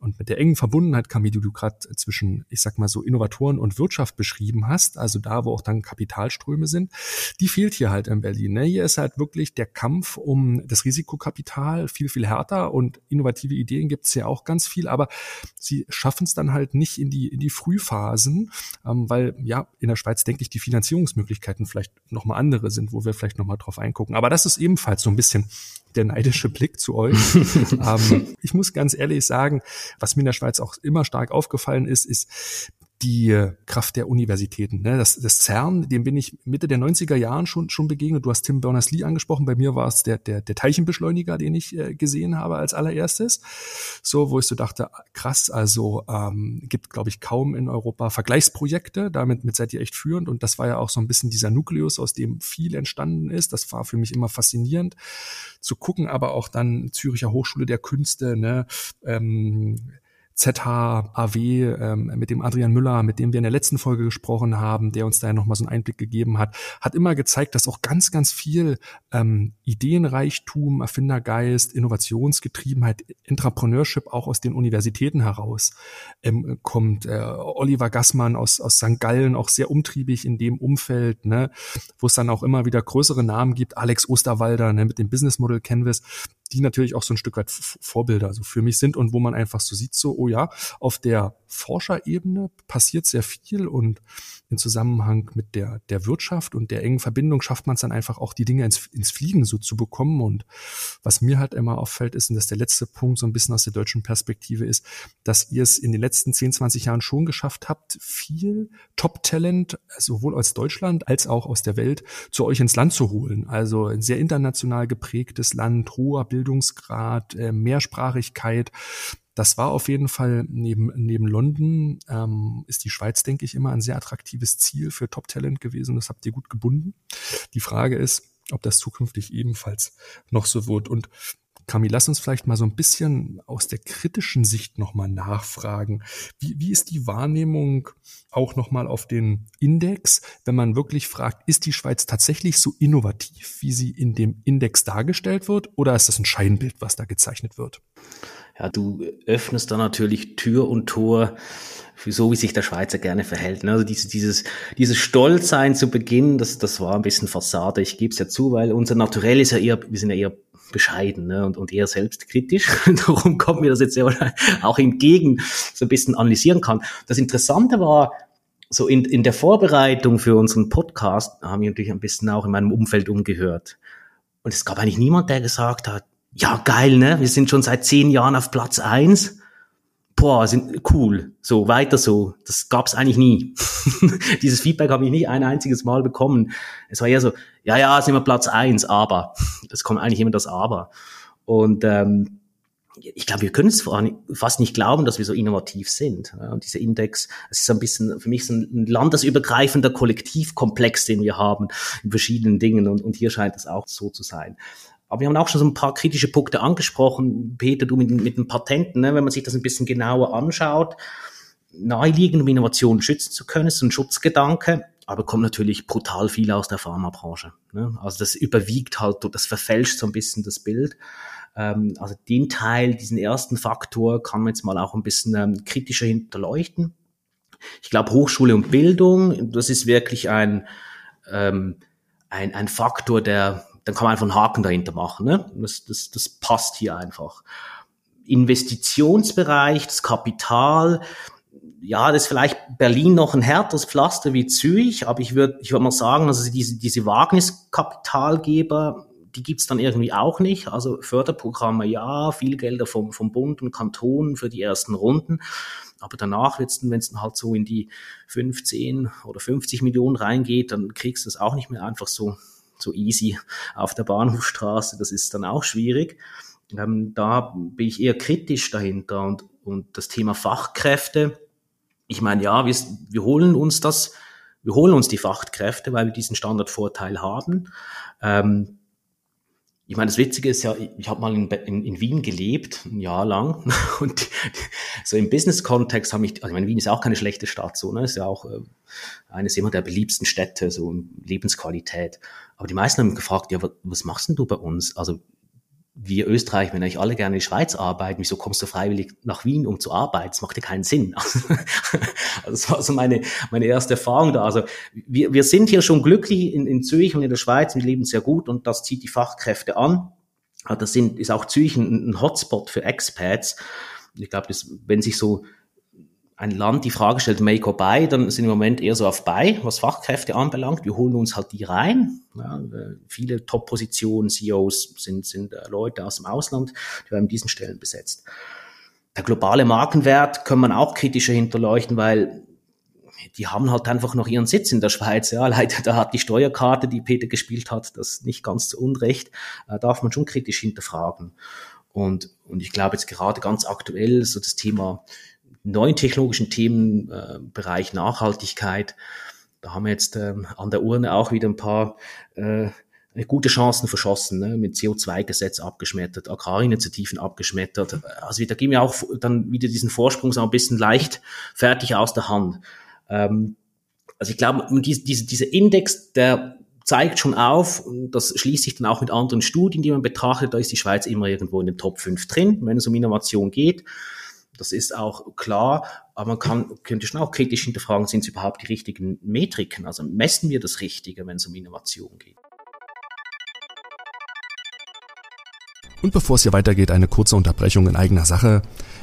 Speaker 2: und mit der engen Verbundenheit, Camille, die du gerade zwischen, ich sag mal so, Innovatoren und Wirtschaft beschrieben hast, also da, wo auch dann Kapitalströme sind, die fehlt hier halt in Berlin. Ne? Hier ist halt wirklich der Kampf um das Risikokapital viel, viel härter und innovative Ideen gibt es ja auch ganz viel, aber sie schaffen es dann halt nicht in die, in die Frühphasen, ähm, weil ja, in der Schweiz denke ich, die Finanzierungsmöglichkeiten vielleicht nochmal andere sind, wo wir vielleicht nochmal drauf eingucken. Aber das ist ebenfalls so ein bisschen der neidische Blick zu euch. ähm, ich muss ganz ehrlich sagen, was mir in der Schweiz auch immer stark aufgefallen ist, ist, die Kraft der Universitäten. Ne? Das, das CERN, dem bin ich Mitte der 90er Jahren schon, schon begegnet. Du hast Tim Berners-Lee angesprochen. Bei mir war es der, der, der Teilchenbeschleuniger, den ich äh, gesehen habe als allererstes. So, wo ich so dachte, krass, also ähm, gibt, glaube ich, kaum in Europa Vergleichsprojekte. Damit mit seid ihr echt führend. Und das war ja auch so ein bisschen dieser Nukleus, aus dem viel entstanden ist. Das war für mich immer faszinierend zu gucken, aber auch dann Züricher Hochschule der Künste, ne? Ähm, ZHAW ähm, mit dem Adrian Müller, mit dem wir in der letzten Folge gesprochen haben, der uns da ja nochmal so einen Einblick gegeben hat, hat immer gezeigt, dass auch ganz, ganz viel ähm, Ideenreichtum, Erfindergeist, Innovationsgetriebenheit, Entrepreneurship auch aus den Universitäten heraus ähm, kommt. Äh, Oliver Gassmann aus, aus St. Gallen, auch sehr umtriebig in dem Umfeld, ne, wo es dann auch immer wieder größere Namen gibt, Alex Osterwalder ne, mit dem Business Model Canvas, die natürlich auch so ein Stück weit Vorbilder also für mich sind und wo man einfach so sieht, so, oh ja, auf der Forscherebene passiert sehr viel und in Zusammenhang mit der, der Wirtschaft und der engen Verbindung schafft man es dann einfach auch, die Dinge ins, ins Fliegen so zu bekommen. Und was mir halt immer auffällt, ist, und das ist der letzte Punkt so ein bisschen aus der deutschen Perspektive ist, dass ihr es in den letzten 10, 20 Jahren schon geschafft habt, viel Top-Talent, sowohl aus Deutschland als auch aus der Welt, zu euch ins Land zu holen. Also ein sehr international geprägtes Land, hoher Bildungsgrad, äh, Mehrsprachigkeit. Das war auf jeden Fall neben, neben London, ähm, ist die Schweiz, denke ich, immer ein sehr attraktives Ziel für Top-Talent gewesen. Das habt ihr gut gebunden. Die Frage ist, ob das zukünftig ebenfalls noch so wird. Und Kami, lass uns vielleicht mal so ein bisschen aus der kritischen Sicht nochmal nachfragen. Wie, wie ist die Wahrnehmung auch nochmal auf den Index, wenn man wirklich fragt, ist die Schweiz tatsächlich so innovativ, wie sie in dem Index dargestellt wird, oder ist das ein Scheinbild, was da gezeichnet wird?
Speaker 4: Ja, du öffnest da natürlich Tür und Tor für so, wie sich der Schweizer gerne verhält. Also dieses, dieses, dieses Stolzsein zu Beginn, das, das war ein bisschen Fassade. Ich gebe es ja zu, weil unser Naturell ist ja eher, wir sind ja eher bescheiden ne, und, und eher selbstkritisch. Darum kommt mir das jetzt sehr auch entgegen, so ein bisschen analysieren kann. Das Interessante war, so in, in der Vorbereitung für unseren Podcast haben wir natürlich ein bisschen auch in meinem Umfeld umgehört. Und es gab eigentlich niemand, der gesagt hat, ja geil, ne? Wir sind schon seit zehn Jahren auf Platz eins. Boah, sind cool. So, weiter so. Das gab's eigentlich nie. Dieses Feedback habe ich nie ein einziges Mal bekommen. Es war eher so, ja, ja, sind wir Platz eins, aber. Es kommt eigentlich immer das Aber. Und ähm, ich glaube, wir können es fast nicht glauben, dass wir so innovativ sind. Und dieser Index, es ist ein bisschen für mich so ein landesübergreifender Kollektivkomplex, den wir haben in verschiedenen Dingen. Und, und hier scheint es auch so zu sein. Aber wir haben auch schon so ein paar kritische Punkte angesprochen. Peter, du mit, mit den Patenten, ne? wenn man sich das ein bisschen genauer anschaut, naheliegend, um Innovationen schützen zu können, ist ein Schutzgedanke, aber kommt natürlich brutal viel aus der Pharmabranche. Ne? Also das überwiegt halt, das verfälscht so ein bisschen das Bild. Ähm, also den Teil, diesen ersten Faktor kann man jetzt mal auch ein bisschen ähm, kritischer hinterleuchten. Ich glaube, Hochschule und Bildung, das ist wirklich ein, ähm, ein, ein Faktor, der dann kann man einfach einen Haken dahinter machen. Ne? Das, das, das passt hier einfach. Investitionsbereich, das Kapital, ja, das ist vielleicht Berlin noch ein härteres Pflaster wie Zürich, aber ich würde ich würd mal sagen, also diese, diese Wagniskapitalgeber, die gibt's dann irgendwie auch nicht. Also Förderprogramme ja, viel Gelder vom, vom Bund und Kanton für die ersten Runden. Aber danach, wenn es dann halt so in die 15 oder 50 Millionen reingeht, dann kriegst du es auch nicht mehr einfach so so easy auf der Bahnhofstraße, das ist dann auch schwierig. Ähm, da bin ich eher kritisch dahinter und, und das Thema Fachkräfte. Ich meine, ja, wir, wir holen uns das, wir holen uns die Fachkräfte, weil wir diesen Standardvorteil haben. Ähm, ich meine, das Witzige ist ja, ich habe mal in, in, in, Wien gelebt, ein Jahr lang. Und so im Business-Kontext habe ich, also ich meine, Wien ist auch keine schlechte Stadt, so, ne? Ist ja auch äh, eines immer der beliebsten Städte, so Lebensqualität. Aber die meisten haben gefragt, ja, was machst denn du bei uns? Also wir Österreich, wenn eigentlich alle gerne in die Schweiz arbeiten, wieso kommst du freiwillig nach Wien, um zu arbeiten? Das macht ja keinen Sinn. Also, das war so meine, meine erste Erfahrung da. Also wir, wir sind hier schon glücklich in, in Zürich und in der Schweiz, wir leben sehr gut und das zieht die Fachkräfte an. Das sind, ist auch Zürich ein, ein Hotspot für Expats. Ich glaube, wenn sich so ein Land die Frage stellt, make or buy, dann sind im Moment eher so auf buy, was Fachkräfte anbelangt. Wir holen uns halt die rein. Ja, äh, viele Top-Positionen, CEOs sind, sind äh, Leute aus dem Ausland, die werden diesen Stellen besetzt. Der globale Markenwert kann man auch kritischer hinterleuchten, weil die haben halt einfach noch ihren Sitz in der Schweiz. Ja, leider, da hat die Steuerkarte, die Peter gespielt hat, das nicht ganz zu Unrecht, äh, darf man schon kritisch hinterfragen. Und, und ich glaube jetzt gerade ganz aktuell so das Thema neuen technologischen Themenbereich äh, Nachhaltigkeit, da haben wir jetzt ähm, an der Urne auch wieder ein paar äh, gute Chancen verschossen, ne? mit CO2-Gesetz abgeschmettert, Agrarinitiativen abgeschmettert. Also da gehen wir auch dann wieder diesen Vorsprung so ein bisschen leicht fertig aus der Hand. Ähm, also ich glaube, diese, diese, dieser Index, der zeigt schon auf, und das schließt sich dann auch mit anderen Studien, die man betrachtet, da ist die Schweiz immer irgendwo in den Top 5 drin, wenn es um Innovation geht. Das ist auch klar, aber man kann, könnte schon auch kritisch hinterfragen, sind es überhaupt die richtigen Metriken? Also messen wir das Richtige, wenn es um Innovation geht?
Speaker 2: Und bevor es hier weitergeht, eine kurze Unterbrechung in eigener Sache.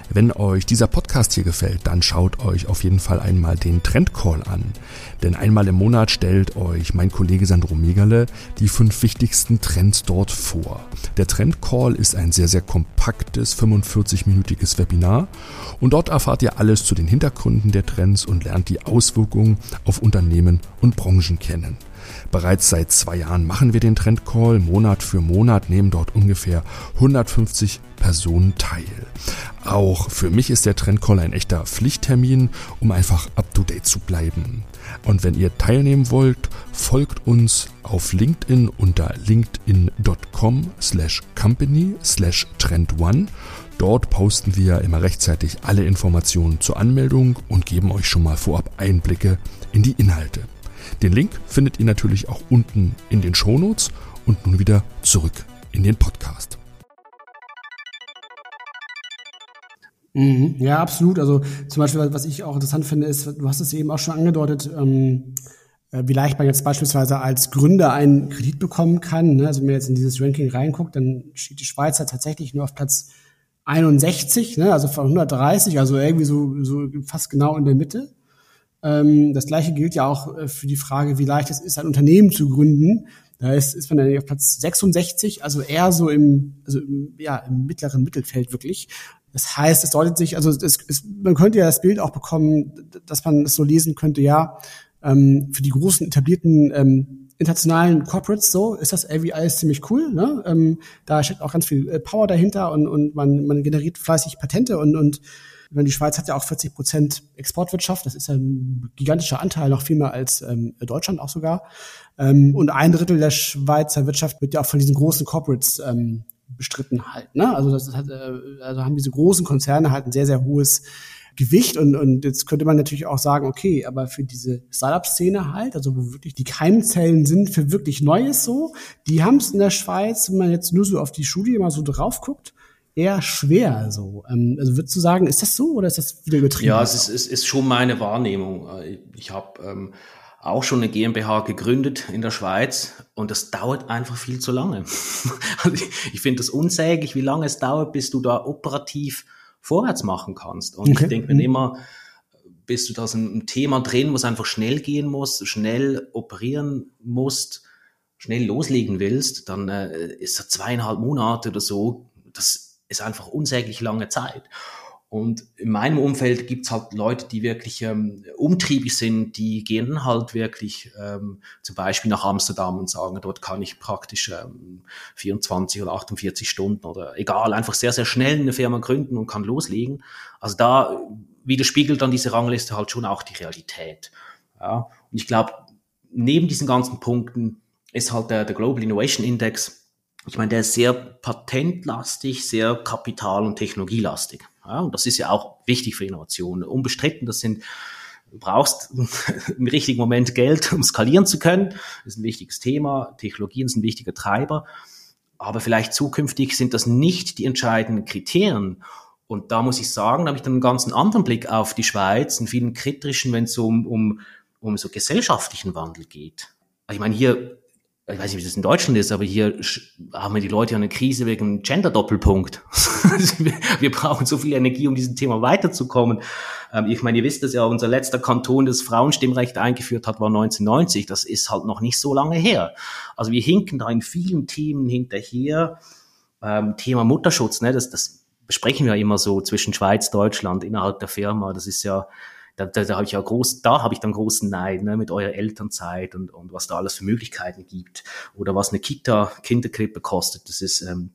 Speaker 2: Wenn euch dieser Podcast hier gefällt, dann schaut euch auf jeden Fall einmal den Trendcall an. Denn einmal im Monat stellt euch mein Kollege Sandro Megale die fünf wichtigsten Trends dort vor. Der Trendcall ist ein sehr, sehr kompaktes 45-minütiges Webinar und dort erfahrt ihr alles zu den Hintergründen der Trends und lernt die Auswirkungen auf Unternehmen und Branchen kennen. Bereits seit zwei Jahren machen wir den Trendcall. Monat für Monat nehmen dort ungefähr 150 Personen teil. Auch für mich ist der Trendcall ein echter Pflichttermin, um einfach up-to-date zu bleiben. Und wenn ihr teilnehmen wollt, folgt uns auf LinkedIn unter linkedin.com slash company slash trend1. Dort posten wir immer rechtzeitig alle Informationen zur Anmeldung und geben euch schon mal vorab Einblicke in die Inhalte. Den Link findet ihr natürlich auch unten in den Shownotes und nun wieder zurück in den Podcast.
Speaker 3: Mhm, ja, absolut. Also zum Beispiel, was ich auch interessant finde, ist, du hast es eben auch schon angedeutet, ähm, äh, wie leicht man jetzt beispielsweise als Gründer einen Kredit bekommen kann. Ne? Also wenn man jetzt in dieses Ranking reinguckt, dann steht die Schweiz tatsächlich nur auf Platz 61, ne? also von 130, also irgendwie so, so fast genau in der Mitte. Ähm, das gleiche gilt ja auch äh, für die Frage, wie leicht es ist, ein Unternehmen zu gründen. Da ist, ist man dann auf Platz 66, also eher so im, also im, ja, im mittleren Mittelfeld wirklich. Das heißt, es deutet sich, also es, es, man könnte ja das Bild auch bekommen, dass man es so lesen könnte, ja, ähm, für die großen etablierten ähm, internationalen Corporates so ist das alles ziemlich cool. Ne? Ähm, da steckt auch ganz viel äh, Power dahinter und, und man, man generiert fleißig Patente und, und die Schweiz hat ja auch 40 Prozent Exportwirtschaft. Das ist ein gigantischer Anteil, noch viel mehr als ähm, Deutschland auch sogar. Ähm, und ein Drittel der Schweizer Wirtschaft wird ja auch von diesen großen Corporates ähm, bestritten halt. Ne? Also das hat, äh, also haben diese großen Konzerne halt ein sehr, sehr hohes Gewicht und, und jetzt könnte man natürlich auch sagen, okay, aber für diese Startup-Szene halt, also wo wirklich die Keimzellen sind für wirklich Neues so, die haben es in der Schweiz, wenn man jetzt nur so auf die Studie mal so drauf guckt, eher schwer. So. Ähm, also würdest du sagen, ist das so oder ist das wieder übertrieben?
Speaker 4: Ja, es ist, es ist schon meine Wahrnehmung. Äh, ich habe ähm, auch schon eine GmbH gegründet in der Schweiz und das dauert einfach viel zu lange. also ich, ich finde das unsäglich, wie lange es dauert, bis du da operativ vorwärts machen kannst. Und okay. ich denke mir mhm. immer, bist du da so ein Thema drin, wo es einfach schnell gehen muss, schnell operieren musst, schnell loslegen willst, dann äh, ist das zweieinhalb Monate oder so, das ist einfach unsäglich lange Zeit. Und in meinem Umfeld gibt's halt Leute, die wirklich ähm, umtriebig sind, die gehen halt wirklich ähm, zum Beispiel nach Amsterdam und sagen, dort kann ich praktisch ähm, 24 oder 48 Stunden oder egal, einfach sehr, sehr schnell eine Firma gründen und kann loslegen. Also da widerspiegelt dann diese Rangliste halt schon auch die Realität. Ja. Und ich glaube, neben diesen ganzen Punkten ist halt der, der Global Innovation Index ich meine, der ist sehr patentlastig, sehr kapital- und technologielastig. Ja, und das ist ja auch wichtig für Innovationen. Unbestritten, das sind, du brauchst im richtigen Moment Geld, um skalieren zu können. Das ist ein wichtiges Thema. Technologien sind ein wichtiger Treiber. Aber vielleicht zukünftig sind das nicht die entscheidenden Kriterien. Und da muss ich sagen, da habe ich dann einen ganz anderen Blick auf die Schweiz, einen vielen kritischen, wenn es um, um, um so gesellschaftlichen Wandel geht. Ich meine, hier ich weiß nicht, wie das in Deutschland ist, aber hier haben wir die Leute ja eine Krise wegen Gender-Doppelpunkt. wir brauchen so viel Energie, um diesem Thema weiterzukommen. Ähm, ich meine, ihr wisst das ja, unser letzter Kanton, das Frauenstimmrecht eingeführt hat, war 1990. Das ist halt noch nicht so lange her. Also wir hinken da in vielen Themen hinterher. Ähm, Thema Mutterschutz, ne, das, das besprechen wir immer so zwischen Schweiz, Deutschland, innerhalb der Firma. Das ist ja da, da, da habe ich ja groß, da habe ich dann großen Neid ne, mit eurer Elternzeit und, und was da alles für Möglichkeiten gibt oder was eine Kita, Kinderkrippe kostet. Das ist, ähm,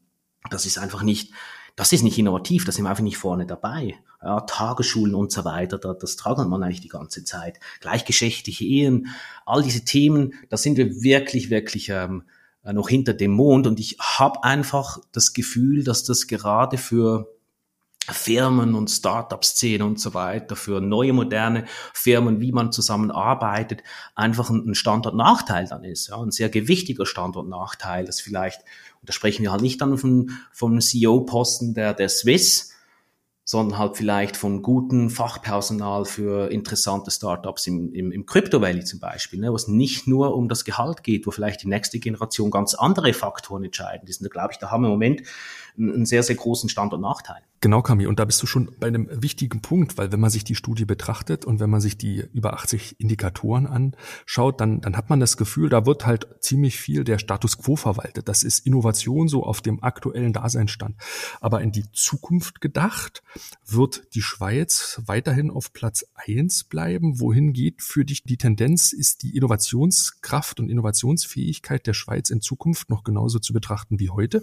Speaker 4: das ist einfach nicht, das ist nicht innovativ, das sind wir einfach nicht vorne dabei. Ja, Tagesschulen und so weiter, da, das tragen man eigentlich die ganze Zeit. Gleichgeschlechtliche Ehen, all diese Themen, da sind wir wirklich, wirklich ähm, noch hinter dem Mond. Und ich habe einfach das Gefühl, dass das gerade für Firmen und Startup-Szene und so weiter, für neue moderne Firmen, wie man zusammenarbeitet, einfach ein Standortnachteil dann ist. Ja, ein sehr gewichtiger Standortnachteil, das vielleicht, und da sprechen wir halt nicht dann vom, vom CEO-Posten der, der Swiss, sondern halt vielleicht von gutem Fachpersonal für interessante Startups im, im, im Crypto Valley zum Beispiel, ne, wo es nicht nur um das Gehalt geht, wo vielleicht die nächste Generation ganz andere Faktoren entscheidend ist. Und da glaube ich, da haben wir im Moment einen sehr, sehr großen Standortnachteil.
Speaker 1: Genau, Kami. Und da bist du schon bei einem wichtigen Punkt, weil wenn man sich die Studie betrachtet und wenn man sich die über 80 Indikatoren anschaut, dann, dann hat man das Gefühl, da wird halt ziemlich viel der Status quo verwaltet. Das ist Innovation so auf dem aktuellen Daseinstand. Aber in die Zukunft gedacht, wird die Schweiz weiterhin auf Platz eins bleiben? Wohin geht für dich die Tendenz? Ist die Innovationskraft und Innovationsfähigkeit der Schweiz in Zukunft noch genauso zu betrachten wie heute?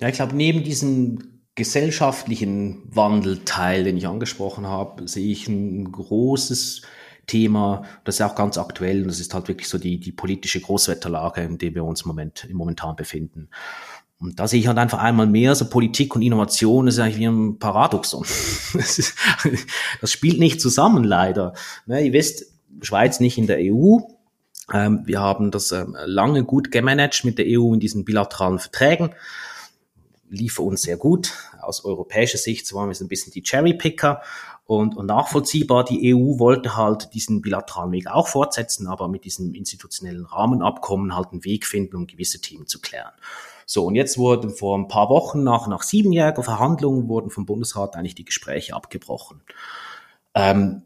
Speaker 4: Ja, ich glaube, neben diesen gesellschaftlichen Wandelteil, den ich angesprochen habe, sehe ich ein großes Thema, das ist auch ganz aktuell und das ist halt wirklich so die, die politische Großwetterlage, in der wir uns im Moment, im momentan befinden. Und da sehe ich halt einfach einmal mehr, so Politik und Innovation ist eigentlich wie ein Paradoxon. Das, ist, das spielt nicht zusammen, leider. Ne, ihr wisst, Schweiz nicht in der EU. Ähm, wir haben das ähm, lange gut gemanagt mit der EU in diesen bilateralen Verträgen lief uns sehr gut. Aus europäischer Sicht waren wir so ein bisschen die Cherrypicker und, und nachvollziehbar. Die EU wollte halt diesen bilateralen Weg auch fortsetzen, aber mit diesem institutionellen Rahmenabkommen halt einen Weg finden, um gewisse Themen zu klären. So, und jetzt wurden vor ein paar Wochen nach, nach siebenjähriger Verhandlungen wurden vom Bundesrat eigentlich die Gespräche abgebrochen. Ähm,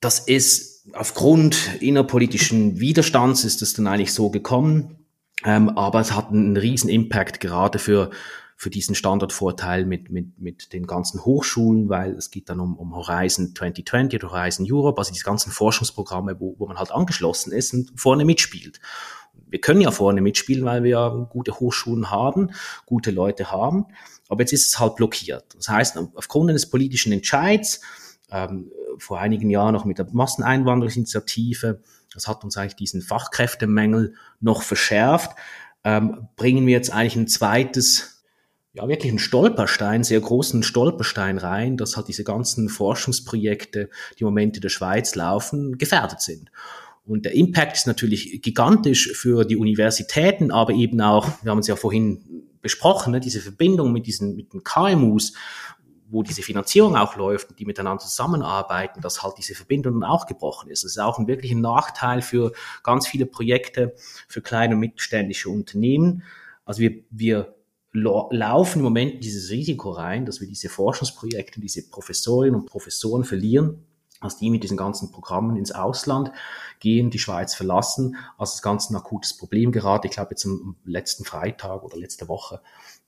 Speaker 4: das ist aufgrund innerpolitischen Widerstands ist es dann eigentlich so gekommen. Ähm, aber es hat einen riesen Impact gerade für für diesen Standortvorteil mit, mit, mit den ganzen Hochschulen, weil es geht dann um, um Horizon 2020 oder Horizon Europe, also diese ganzen Forschungsprogramme, wo, wo man halt angeschlossen ist und vorne mitspielt. Wir können ja vorne mitspielen, weil wir ja gute Hochschulen haben, gute Leute haben, aber jetzt ist es halt blockiert. Das heißt, aufgrund eines politischen Entscheids, ähm, vor einigen Jahren noch mit der Masseneinwanderungsinitiative, das hat uns eigentlich diesen Fachkräftemängel noch verschärft, ähm, bringen wir jetzt eigentlich ein zweites ja, wirklich einen Stolperstein, sehr großen Stolperstein rein, dass halt diese ganzen Forschungsprojekte, die im Moment in der Schweiz laufen, gefährdet sind. Und der Impact ist natürlich gigantisch für die Universitäten, aber eben auch, wir haben es ja vorhin besprochen, ne, diese Verbindung mit diesen, mit den KMUs, wo diese Finanzierung auch läuft die miteinander zusammenarbeiten, dass halt diese Verbindung dann auch gebrochen ist. Das ist auch ein wirklicher Nachteil für ganz viele Projekte, für kleine und mittelständische Unternehmen. Also wir, wir laufen im Moment dieses Risiko rein, dass wir diese Forschungsprojekte, diese Professorinnen und Professoren verlieren, als die mit diesen ganzen Programmen ins Ausland gehen, die Schweiz verlassen, als das ganz ein akutes Problem gerade. Ich glaube, jetzt am letzten Freitag oder letzte Woche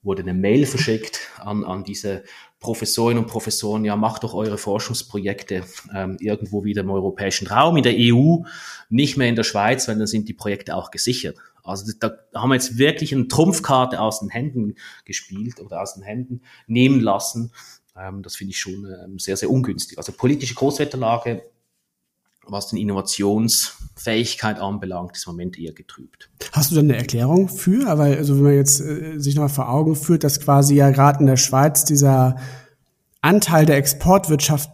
Speaker 4: wurde eine Mail verschickt an, an diese Professorinnen und Professoren, ja, macht doch eure Forschungsprojekte ähm, irgendwo wieder im europäischen Raum, in der EU, nicht mehr in der Schweiz, weil dann sind die Projekte auch gesichert. Also da haben wir jetzt wirklich eine Trumpfkarte aus den Händen gespielt oder aus den Händen nehmen lassen. Ähm, das finde ich schon ähm, sehr, sehr ungünstig. Also politische Großwetterlage, was den Innovationsfähigkeit anbelangt, ist im Moment eher getrübt.
Speaker 3: Hast du dann eine Erklärung für? Weil, also wenn man jetzt äh, sich nochmal vor Augen führt, dass quasi ja gerade in der Schweiz dieser Anteil der Exportwirtschaft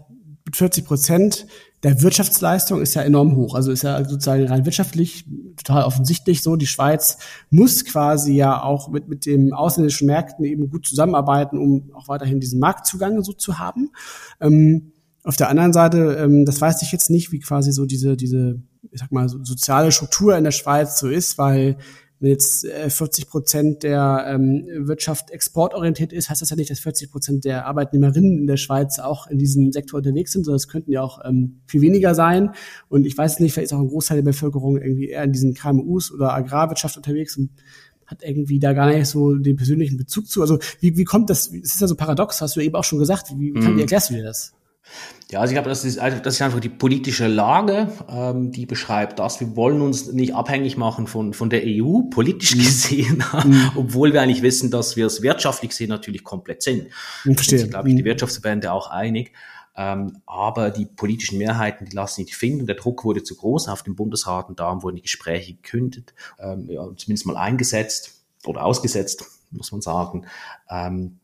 Speaker 3: 40 Prozent der Wirtschaftsleistung ist ja enorm hoch. Also ist ja sozusagen rein wirtschaftlich total offensichtlich so. Die Schweiz muss quasi ja auch mit, mit den ausländischen Märkten eben gut zusammenarbeiten, um auch weiterhin diesen Marktzugang so zu haben. Ähm, auf der anderen Seite, ähm, das weiß ich jetzt nicht, wie quasi so diese, diese, ich sag mal, so soziale Struktur in der Schweiz so ist, weil wenn jetzt 40 äh, Prozent der ähm, Wirtschaft exportorientiert ist, heißt das ja nicht, dass 40 Prozent der Arbeitnehmerinnen in der Schweiz auch in diesem Sektor unterwegs sind, sondern es könnten ja auch ähm, viel weniger sein. Und ich weiß nicht, vielleicht ist auch ein Großteil der Bevölkerung irgendwie eher in diesen KMUs oder Agrarwirtschaft unterwegs und hat irgendwie da gar nicht so den persönlichen Bezug zu. Also wie, wie kommt das? Es ist ja so paradox, hast du eben auch schon gesagt. Wie, wie, wie mhm. erklärst du dir das?
Speaker 4: Ja, also ich glaube, das ist, das ist einfach die politische Lage, ähm, die beschreibt das. Wir wollen uns nicht abhängig machen von, von der EU, politisch mhm. gesehen, mhm. obwohl wir eigentlich wissen, dass wir es wirtschaftlich gesehen natürlich komplett sind. Verstehe. Sind, glaube ich, die mhm. Wirtschaftsverbände auch einig. Ähm, aber die politischen Mehrheiten, die lassen nicht finden. Der Druck wurde zu groß auf den Bundesrat und darum wurden die Gespräche gekündigt, ähm, ja, zumindest mal eingesetzt oder ausgesetzt, muss man sagen. Ähm,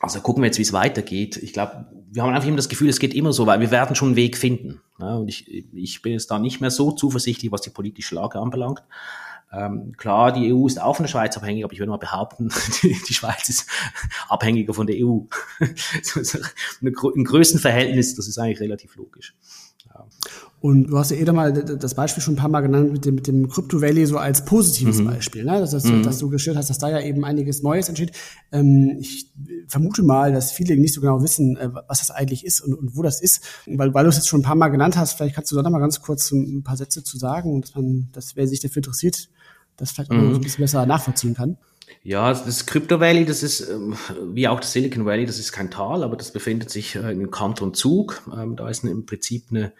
Speaker 4: also gucken wir jetzt, wie es weitergeht. Ich glaube, wir haben einfach immer das Gefühl, es geht immer so, weil wir werden schon einen Weg finden. Ja, und ich, ich bin jetzt da nicht mehr so zuversichtlich, was die politische Lage anbelangt. Ähm, klar, die EU ist auch von der Schweiz abhängig, aber ich würde mal behaupten, die, die Schweiz ist abhängiger von der EU. so, so Im größten Verhältnis, das ist eigentlich relativ logisch.
Speaker 3: Und du hast ja eh mal das Beispiel schon ein paar Mal genannt mit dem, mit dem Crypto Valley so als positives mhm. Beispiel, ne? dass, dass, mhm. dass du gestellt hast, dass da ja eben einiges Neues entsteht. Ähm, ich vermute mal, dass viele nicht so genau wissen, äh, was das eigentlich ist und, und wo das ist. Weil, weil du es jetzt schon ein paar Mal genannt hast, vielleicht kannst du da noch mal ganz kurz ein paar Sätze zu sagen, dass man, dass wer sich dafür interessiert, das vielleicht auch mhm. ein bisschen besser nachvollziehen kann.
Speaker 4: Ja, das Crypto Valley, das ist ähm, wie auch das Silicon Valley, das ist kein Tal, aber das befindet sich äh, im Kanton Zug. Ähm, da ist im Prinzip eine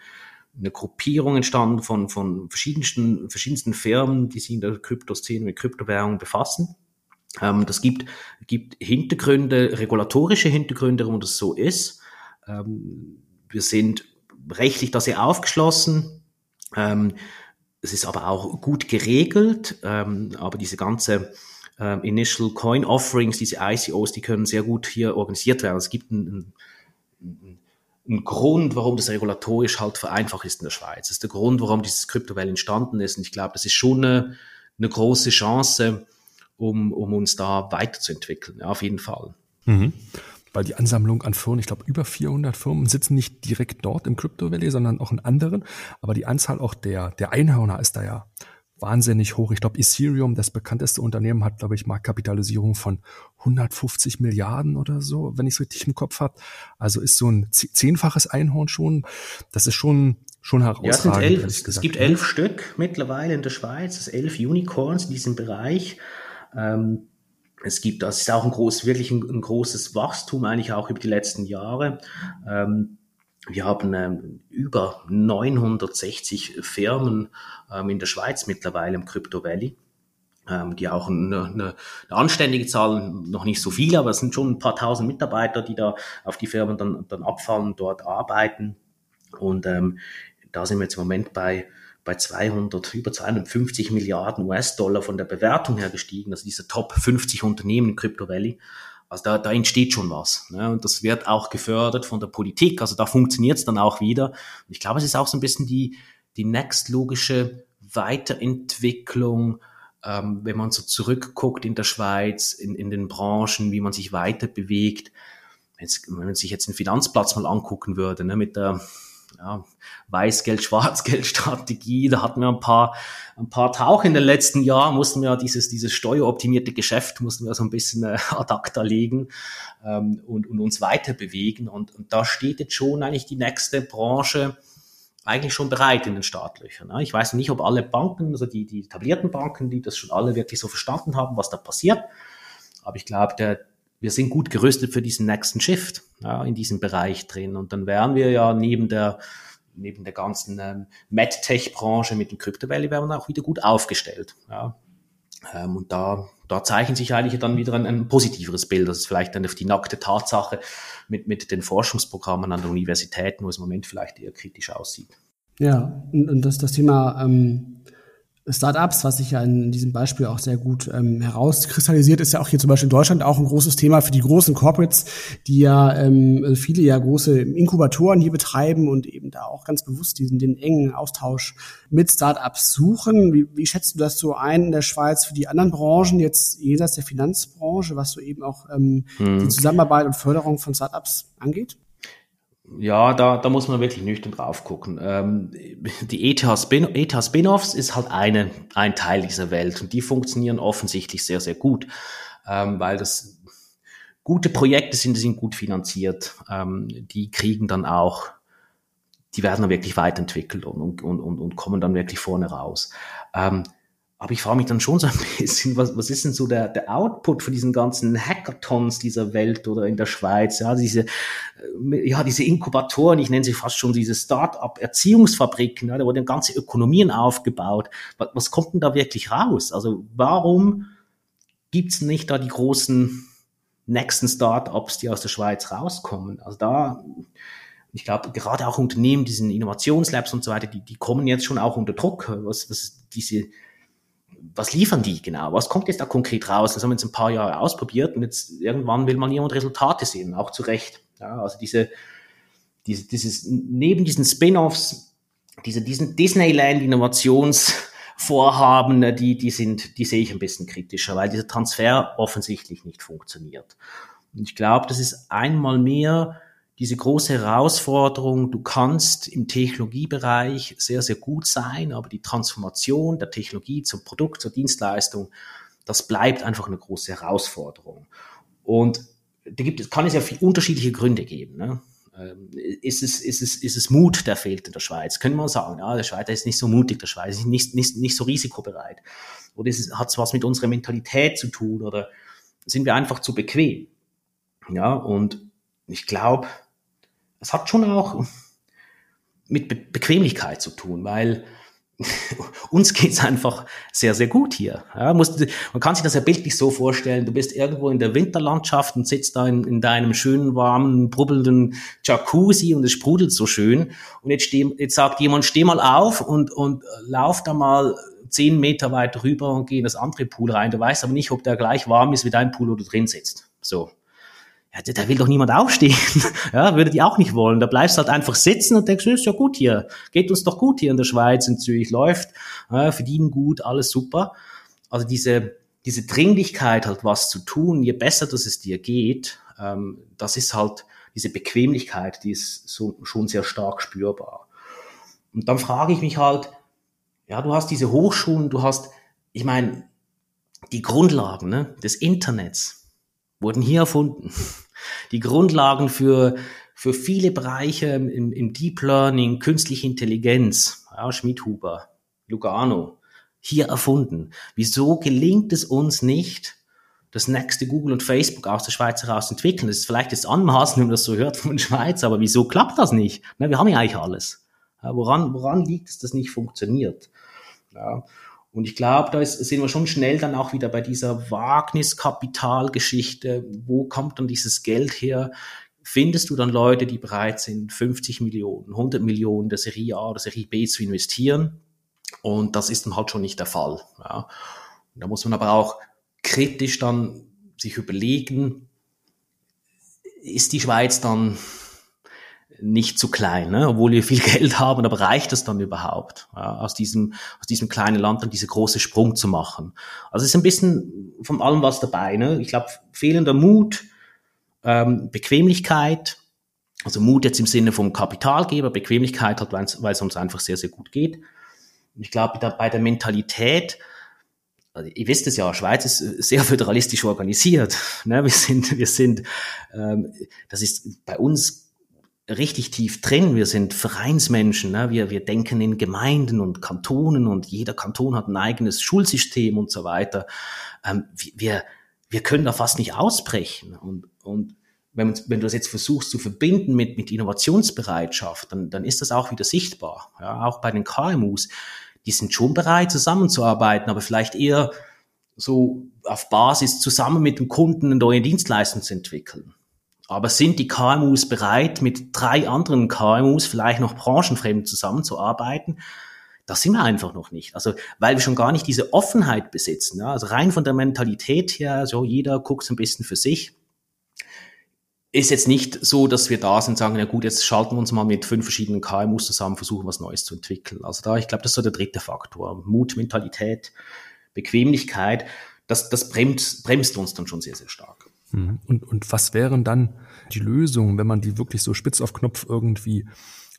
Speaker 4: eine Gruppierung entstanden von, von verschiedensten, verschiedensten Firmen, die sich in der Kryptoszene mit Kryptowährungen befassen. Ähm, das gibt, gibt Hintergründe, regulatorische Hintergründe, warum das so ist. Ähm, wir sind rechtlich da sehr aufgeschlossen. Ähm, es ist aber auch gut geregelt, ähm, aber diese ganze ähm, Initial Coin Offerings, diese ICOs, die können sehr gut hier organisiert werden. Es gibt ein, ein ein Grund, warum das regulatorisch halt vereinfacht ist in der Schweiz. Das ist der Grund, warum dieses Kryptowelle entstanden ist. Und ich glaube, das ist schon eine, eine große Chance, um, um uns da weiterzuentwickeln. Ja, auf jeden Fall.
Speaker 1: Mhm. Weil die Ansammlung an Firmen, ich glaube, über 400 Firmen sitzen nicht direkt dort im Valley, sondern auch in anderen. Aber die Anzahl auch der, der Einhörner ist da ja wahnsinnig hoch. Ich glaube, Ethereum, das bekannteste Unternehmen, hat, glaube ich, Marktkapitalisierung von 150 Milliarden oder so, wenn ich es richtig im Kopf habe. Also ist so ein zehnfaches Einhorn schon. Das ist schon schon herausragend.
Speaker 4: Ja, es, elf, es gibt elf Stück mittlerweile in der Schweiz, es elf Unicorns in diesem Bereich. Ähm, es gibt, das ist auch ein groß, wirklich ein, ein, großes Wachstum eigentlich auch über die letzten Jahre. Ähm, wir haben ähm, über 960 Firmen ähm, in der Schweiz mittlerweile im Crypto Valley, ähm, die auch eine, eine, eine anständige Zahl, noch nicht so viele, aber es sind schon ein paar tausend Mitarbeiter, die da auf die Firmen dann, dann abfallen, dort arbeiten. Und ähm, da sind wir jetzt im Moment bei bei 200, über 250 Milliarden US-Dollar von der Bewertung her gestiegen, also diese Top 50 Unternehmen im Crypto Valley. Also da, da entsteht schon was. Ne? Und das wird auch gefördert von der Politik. Also da funktioniert es dann auch wieder. Und ich glaube, es ist auch so ein bisschen die, die nächstlogische Weiterentwicklung, ähm, wenn man so zurückguckt in der Schweiz, in, in den Branchen, wie man sich weiter bewegt. Wenn man sich jetzt einen Finanzplatz mal angucken würde, ne, mit der ja, Weißgeld, Schwarzgeld-Strategie. Da hatten wir ein paar, ein paar Tauch in den letzten Jahren, mussten wir dieses, dieses steueroptimierte Geschäft, mussten wir so ein bisschen äh, ad acta legen ähm, und, und uns weiter bewegen. Und, und da steht jetzt schon eigentlich die nächste Branche eigentlich schon bereit in den Startlöchern. Ne? Ich weiß nicht, ob alle Banken, also die, die etablierten Banken, die das schon alle wirklich so verstanden haben, was da passiert. Aber ich glaube, der, wir sind gut gerüstet für diesen nächsten Shift ja, in diesem Bereich drin. Und dann wären wir ja neben der neben der ganzen ähm, MedTech-Branche mit dem Crypto Valley wären wir auch wieder gut aufgestellt. Ja. Ähm, und da, da zeichnet sich eigentlich dann wieder ein, ein positiveres Bild. Das ist vielleicht dann die nackte Tatsache mit, mit den Forschungsprogrammen an der Universität, wo es im Moment vielleicht eher kritisch aussieht.
Speaker 3: Ja, und, und das, das Thema ähm, Startups, was sich ja in diesem Beispiel auch sehr gut ähm, herauskristallisiert, ist ja auch hier zum Beispiel in Deutschland auch ein großes Thema für die großen Corporates, die ja ähm, also viele ja große Inkubatoren hier betreiben und eben da auch ganz bewusst diesen den engen Austausch mit Startups suchen. Wie, wie schätzt du das so ein in der Schweiz für die anderen Branchen, jetzt jenseits der Finanzbranche, was so eben auch ähm, hm. die Zusammenarbeit und Förderung von Startups angeht?
Speaker 4: Ja, da, da muss man wirklich nüchtern drauf gucken. Ähm, die ETH-Spin-Offs ist halt eine, ein Teil dieser Welt und die funktionieren offensichtlich sehr, sehr gut, ähm, weil das gute Projekte sind, die sind gut finanziert. Ähm, die kriegen dann auch, die werden dann wirklich weiterentwickelt und, und, und, und kommen dann wirklich vorne raus. Ähm, aber ich frage mich dann schon so ein bisschen, was, was ist denn so der, der Output von diesen ganzen Hackathons dieser Welt oder in der Schweiz? Ja, diese, äh, ja, diese Inkubatoren, ich nenne sie fast schon diese Start-up-Erziehungsfabriken, ja, da wurden ganze Ökonomien aufgebaut. Was, was kommt denn da wirklich raus? Also warum gibt's nicht da die großen nächsten Start-ups, die aus der Schweiz rauskommen? Also da, ich glaube, gerade auch Unternehmen, diesen Innovationslabs und so weiter, die, die kommen jetzt schon auch unter Druck, was, was diese was liefern die genau? Was kommt jetzt da konkret raus? Das haben wir jetzt ein paar Jahre ausprobiert und jetzt irgendwann will man jemand Resultate sehen, auch zu Recht. Ja, also diese, diese, dieses, neben diesen Spin-offs, diese, diesen Disneyland-Innovationsvorhaben, ne, die, die sind, die sehe ich ein bisschen kritischer, weil dieser Transfer offensichtlich nicht funktioniert. Und ich glaube, das ist einmal mehr diese große Herausforderung, du kannst im Technologiebereich sehr, sehr gut sein, aber die Transformation der Technologie zum Produkt, zur Dienstleistung, das bleibt einfach eine große Herausforderung. Und da gibt es, kann es ja viele unterschiedliche Gründe geben. Ne? Ähm, ist es, ist, es, ist es Mut, der fehlt in der Schweiz? Können wir sagen, ja, der Schweizer ist nicht so mutig, der Schweizer ist nicht, nicht, nicht so risikobereit. Oder hat es was mit unserer Mentalität zu tun? Oder sind wir einfach zu bequem? Ja, und ich glaube, es hat schon auch mit Be Bequemlichkeit zu tun, weil uns geht's einfach sehr, sehr gut hier. Ja, musst, man kann sich das ja bildlich so vorstellen, du bist irgendwo in der Winterlandschaft und sitzt da in, in deinem schönen, warmen, brubbelnden Jacuzzi und es sprudelt so schön. Und jetzt, steh, jetzt sagt jemand, steh mal auf und, und lauf da mal zehn Meter weit rüber und geh in das andere Pool rein. Du weißt aber nicht, ob der gleich warm ist wie dein Pool, wo du drin sitzt. So ja, da will doch niemand aufstehen. ja, würde die auch nicht wollen. Da bleibst halt einfach sitzen und denkst, ist ja gut hier. Geht uns doch gut hier in der Schweiz, in Zürich läuft, ja, verdienen gut, alles super. Also diese, diese Dringlichkeit halt was zu tun, je besser dass es dir geht, ähm, das ist halt diese Bequemlichkeit, die ist so, schon sehr stark spürbar. Und dann frage ich mich halt, ja, du hast diese Hochschulen, du hast, ich meine, die Grundlagen ne, des Internets, wurden hier erfunden. Die Grundlagen für, für viele Bereiche im, im Deep Learning, künstliche Intelligenz, ja, Schmidhuber, Lugano, hier erfunden. Wieso gelingt es uns nicht, das nächste Google und Facebook aus der Schweiz heraus entwickeln? Das ist vielleicht jetzt anmaßen, wenn man das so hört von der Schweiz, aber wieso klappt das nicht? Na, wir haben ja eigentlich alles. Ja, woran, woran liegt es, dass nicht funktioniert? Ja. Und ich glaube, da ist, sind wir schon schnell dann auch wieder bei dieser Wagniskapitalgeschichte. Wo kommt dann dieses Geld her? Findest du dann Leute, die bereit sind, 50 Millionen, 100 Millionen der Serie A oder Serie B zu investieren? Und das ist dann halt schon nicht der Fall. Ja. da muss man aber auch kritisch dann sich überlegen, ist die Schweiz dann nicht zu klein, ne? obwohl wir viel Geld haben, aber reicht es dann überhaupt, ja, aus diesem aus diesem kleinen Land dann diese große Sprung zu machen? Also es ist ein bisschen von allem was dabei. Ne? Ich glaube, fehlender Mut, ähm, Bequemlichkeit, also Mut jetzt im Sinne vom Kapitalgeber, Bequemlichkeit hat, weil es uns einfach sehr sehr gut geht. ich glaube, bei der Mentalität also ihr wisst es ja, Schweiz ist sehr föderalistisch organisiert. Ne? Wir sind, wir sind, ähm, das ist bei uns richtig tief drin. Wir sind Vereinsmenschen. Ne? Wir, wir denken in Gemeinden und Kantonen und jeder Kanton hat ein eigenes Schulsystem und so weiter. Ähm, wir, wir können da fast nicht ausbrechen. Und, und wenn, wenn du das jetzt versuchst zu verbinden mit, mit Innovationsbereitschaft, dann, dann ist das auch wieder sichtbar. Ja? Auch bei den KMUs. Die sind schon bereit, zusammenzuarbeiten, aber vielleicht eher so auf Basis zusammen mit dem Kunden eine neue Dienstleistung zu entwickeln. Aber sind die KMUs bereit, mit drei anderen KMUs vielleicht noch branchenfremd zusammenzuarbeiten? Das sind wir einfach noch nicht. Also, weil wir schon gar nicht diese Offenheit besitzen. Ja? Also rein von der Mentalität her, so jeder guckt ein bisschen für sich. Ist jetzt nicht so, dass wir da sind, sagen, na gut, jetzt schalten wir uns mal mit fünf verschiedenen KMUs zusammen, versuchen was Neues zu entwickeln. Also da, ich glaube, das ist so der dritte Faktor. Mut, Mentalität, Bequemlichkeit. Das, das bremst, bremst uns dann schon sehr, sehr stark.
Speaker 1: Mhm. Und, und was wären dann die Lösungen, wenn man die wirklich so spitz auf Knopf irgendwie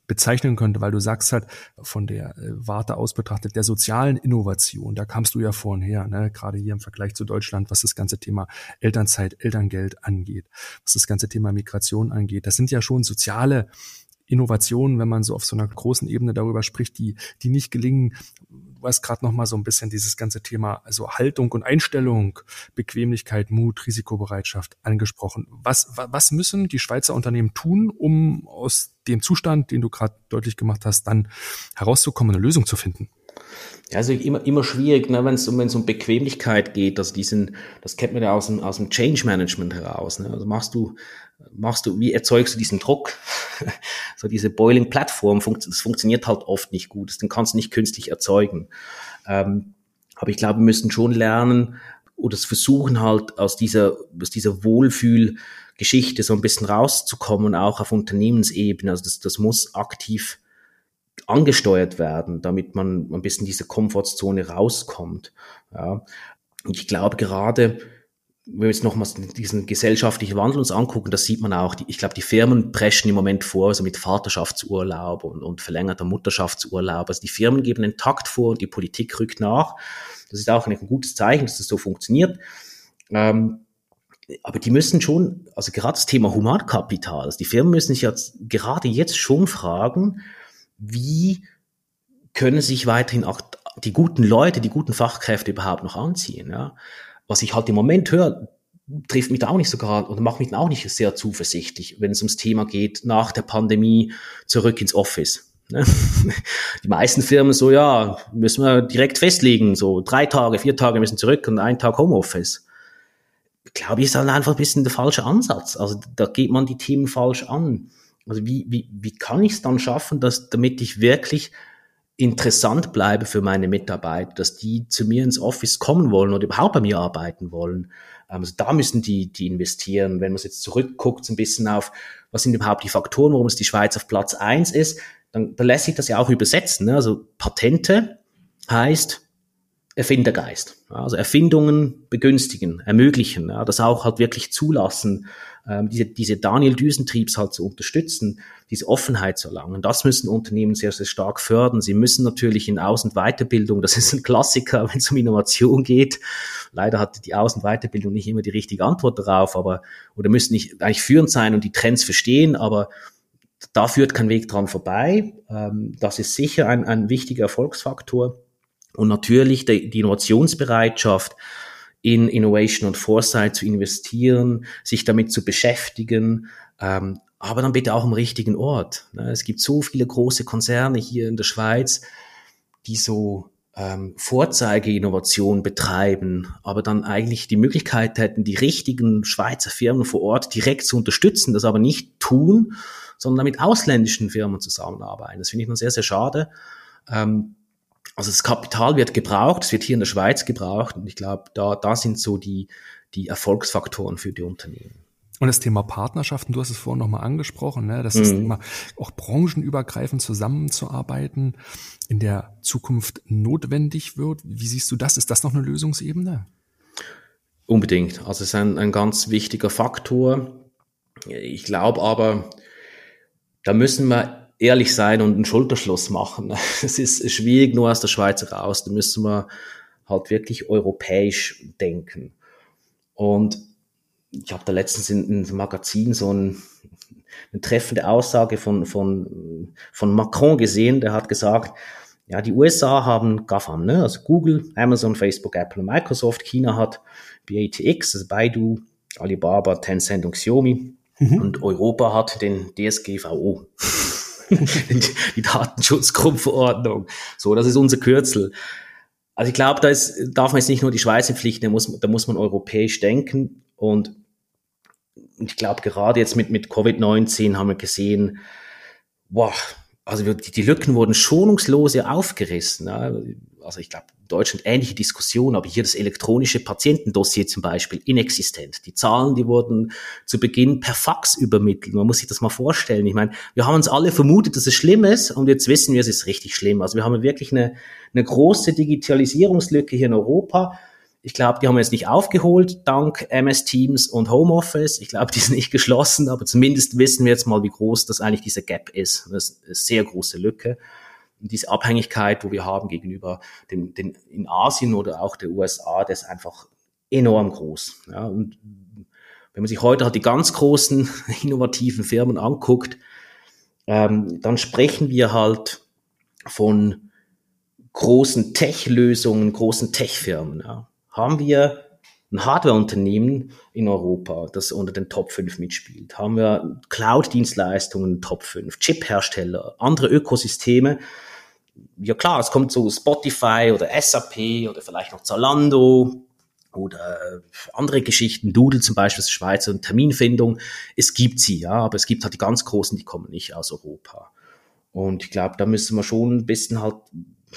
Speaker 1: bezeichnen könnte, weil du sagst halt von der äh, Warte aus betrachtet, der sozialen Innovation, da kamst du ja vorhin her, ne? gerade hier im Vergleich zu Deutschland, was das ganze Thema Elternzeit, Elterngeld angeht, was das ganze Thema Migration angeht. Das sind ja schon soziale Innovationen, wenn man so auf so einer großen Ebene darüber spricht, die, die nicht gelingen,
Speaker 2: hast gerade noch mal so ein bisschen dieses ganze Thema, also Haltung und Einstellung, Bequemlichkeit, Mut, Risikobereitschaft angesprochen. Was, was müssen die Schweizer Unternehmen tun, um aus dem Zustand, den du gerade deutlich gemacht hast, dann herauszukommen, eine Lösung zu finden?
Speaker 4: Ja, also immer, immer schwierig, ne, wenn es um, um Bequemlichkeit geht, also diesen, das kennt man ja aus dem, aus dem Change Management heraus. Ne? Also machst du, machst du, wie erzeugst du diesen Druck? so diese Boiling Plattform, das funktioniert halt oft nicht gut. Das kannst du nicht künstlich erzeugen. Ähm, aber ich glaube, wir müssen schon lernen oder versuchen halt aus dieser, aus dieser Wohlfühlgeschichte so ein bisschen rauszukommen, auch auf Unternehmensebene. Also das, das muss aktiv angesteuert werden, damit man ein bisschen diese Komfortzone rauskommt. Ja. Und ich glaube gerade, wenn wir jetzt nochmals diesen gesellschaftlichen Wandel uns angucken, das sieht man auch, die, ich glaube, die Firmen preschen im Moment vor, also mit Vaterschaftsurlaub und, und verlängerter Mutterschaftsurlaub. Also die Firmen geben den Takt vor und die Politik rückt nach. Das ist auch ein gutes Zeichen, dass das so funktioniert. Ähm, aber die müssen schon, also gerade das Thema Humankapital, also die Firmen müssen sich jetzt gerade jetzt schon fragen, wie können sich weiterhin auch die guten Leute, die guten Fachkräfte überhaupt noch anziehen. Ja? Was ich halt im Moment höre, trifft mich da auch nicht so gerade oder macht mich auch nicht sehr zuversichtlich, wenn es ums Thema geht, nach der Pandemie zurück ins Office. Ne? Die meisten Firmen so, ja, müssen wir direkt festlegen, so drei Tage, vier Tage müssen zurück und ein Tag Homeoffice. Glaube ich, ist halt einfach ein bisschen der falsche Ansatz. Also da geht man die Themen falsch an. Also wie, wie, wie kann ich es dann schaffen, dass, damit ich wirklich interessant bleibe für meine Mitarbeiter, dass die zu mir ins Office kommen wollen oder überhaupt bei mir arbeiten wollen. Ähm, also da müssen die, die investieren. Wenn man jetzt zurückguckt, so ein bisschen auf, was sind überhaupt die Faktoren, warum es die Schweiz auf Platz eins ist, dann, dann lässt sich das ja auch übersetzen. Ne? Also Patente heißt Erfindergeist. Also Erfindungen begünstigen, ermöglichen, ja, das auch halt wirklich zulassen, ähm, diese, diese Daniel-Düsentriebs halt zu unterstützen, diese Offenheit zu erlangen. Das müssen Unternehmen sehr, sehr stark fördern. Sie müssen natürlich in Aus- und Weiterbildung, das ist ein Klassiker, wenn es um Innovation geht. Leider hat die Aus- und Weiterbildung nicht immer die richtige Antwort darauf, aber, oder müssen nicht eigentlich führend sein und die Trends verstehen, aber da führt kein Weg dran vorbei. Ähm, das ist sicher ein, ein wichtiger Erfolgsfaktor. Und natürlich die, die Innovationsbereitschaft, in Innovation und Foresight zu investieren, sich damit zu beschäftigen, ähm, aber dann bitte auch am richtigen Ort. Ne? Es gibt so viele große Konzerne hier in der Schweiz, die so ähm, Vorzeigeinnovation betreiben, aber dann eigentlich die Möglichkeit hätten, die richtigen Schweizer Firmen vor Ort direkt zu unterstützen, das aber nicht tun, sondern mit ausländischen Firmen zusammenarbeiten. Das finde ich dann sehr, sehr schade. Ähm, also das Kapital wird gebraucht, es wird hier in der Schweiz gebraucht und ich glaube, da, da sind so die, die Erfolgsfaktoren für die Unternehmen.
Speaker 2: Und das Thema Partnerschaften, du hast es vorhin nochmal angesprochen, ne? das mhm. ist immer auch branchenübergreifend zusammenzuarbeiten, in der Zukunft notwendig wird. Wie siehst du das? Ist das noch eine Lösungsebene?
Speaker 4: Unbedingt. Also es ist ein, ein ganz wichtiger Faktor. Ich glaube aber, da müssen wir ehrlich sein und einen Schulterschluss machen. Es ist schwierig nur aus der Schweiz raus. Da müssen wir halt wirklich europäisch denken. Und ich habe da letztens in, in einem Magazin so ein, eine treffende Aussage von, von, von Macron gesehen, der hat gesagt, ja, die USA haben GAFAM, ne? also Google, Amazon, Facebook, Apple und Microsoft. China hat BATX, also Baidu, Alibaba, Tencent und Xiaomi. Mhm. Und Europa hat den DSGVO. Die Datenschutzgrundverordnung. So, das ist unser Kürzel. Also ich glaube, da ist, darf man jetzt nicht nur die Schweiz in Pflicht, da muss, da muss man europäisch denken. Und ich glaube, gerade jetzt mit, mit Covid-19 haben wir gesehen, wow, also die, die Lücken wurden schonungslose aufgerissen. Ja. Also ich glaube, Deutschland ähnliche Diskussion, aber hier das elektronische Patientendossier zum Beispiel inexistent. Die Zahlen, die wurden zu Beginn per Fax übermittelt. Man muss sich das mal vorstellen. Ich meine, wir haben uns alle vermutet, dass es schlimm ist und jetzt wissen wir, es ist richtig schlimm. Also wir haben wirklich eine, eine große Digitalisierungslücke hier in Europa. Ich glaube, die haben wir jetzt nicht aufgeholt dank MS Teams und Homeoffice. Ich glaube, die sind nicht geschlossen, aber zumindest wissen wir jetzt mal, wie groß das eigentlich diese Gap ist. Das ist eine sehr große Lücke diese Abhängigkeit, wo wir haben gegenüber den, den in Asien oder auch der USA, das ist einfach enorm groß. Ja, und wenn man sich heute halt die ganz großen innovativen Firmen anguckt, ähm, dann sprechen wir halt von großen Tech-Lösungen, großen Tech-Firmen. Ja. Haben wir ein Hardware-Unternehmen in Europa, das unter den Top 5 mitspielt? Haben wir Cloud-Dienstleistungen Top 5, Chip-Hersteller, andere Ökosysteme? Ja klar, es kommt so Spotify oder SAP oder vielleicht noch Zalando oder andere Geschichten, Doodle zum Beispiel, das Schweizer und Terminfindung. Es gibt sie, ja, aber es gibt halt die ganz großen, die kommen nicht aus Europa. Und ich glaube, da müssen wir schon ein bisschen halt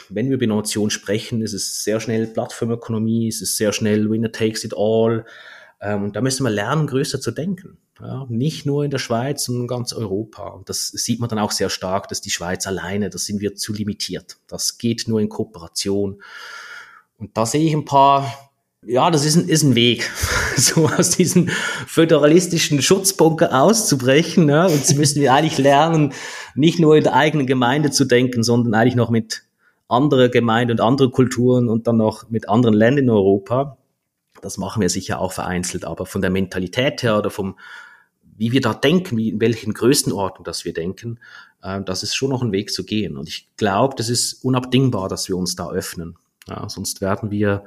Speaker 4: wenn wir über Innovation sprechen, ist es sehr schnell Plattformökonomie, ist es sehr schnell Winner takes it all. Ähm, und da müssen wir lernen, größer zu denken. Ja, nicht nur in der Schweiz, sondern in ganz Europa. Und das sieht man dann auch sehr stark, dass die Schweiz alleine, da sind wir zu limitiert. Das geht nur in Kooperation. Und da sehe ich ein paar, ja, das ist ein, ist ein Weg, so aus diesem föderalistischen Schutzbunker auszubrechen. Ja, und sie müssen wir eigentlich lernen, nicht nur in der eigenen Gemeinde zu denken, sondern eigentlich noch mit andere Gemeinden und andere Kulturen und dann noch mit anderen Ländern in Europa. Das machen wir sicher auch vereinzelt, aber von der Mentalität her oder vom, wie wir da denken, wie, in welchen Größenordnung das wir denken, äh, das ist schon noch ein Weg zu gehen. Und ich glaube, das ist unabdingbar, dass wir uns da öffnen. Ja, sonst werden wir,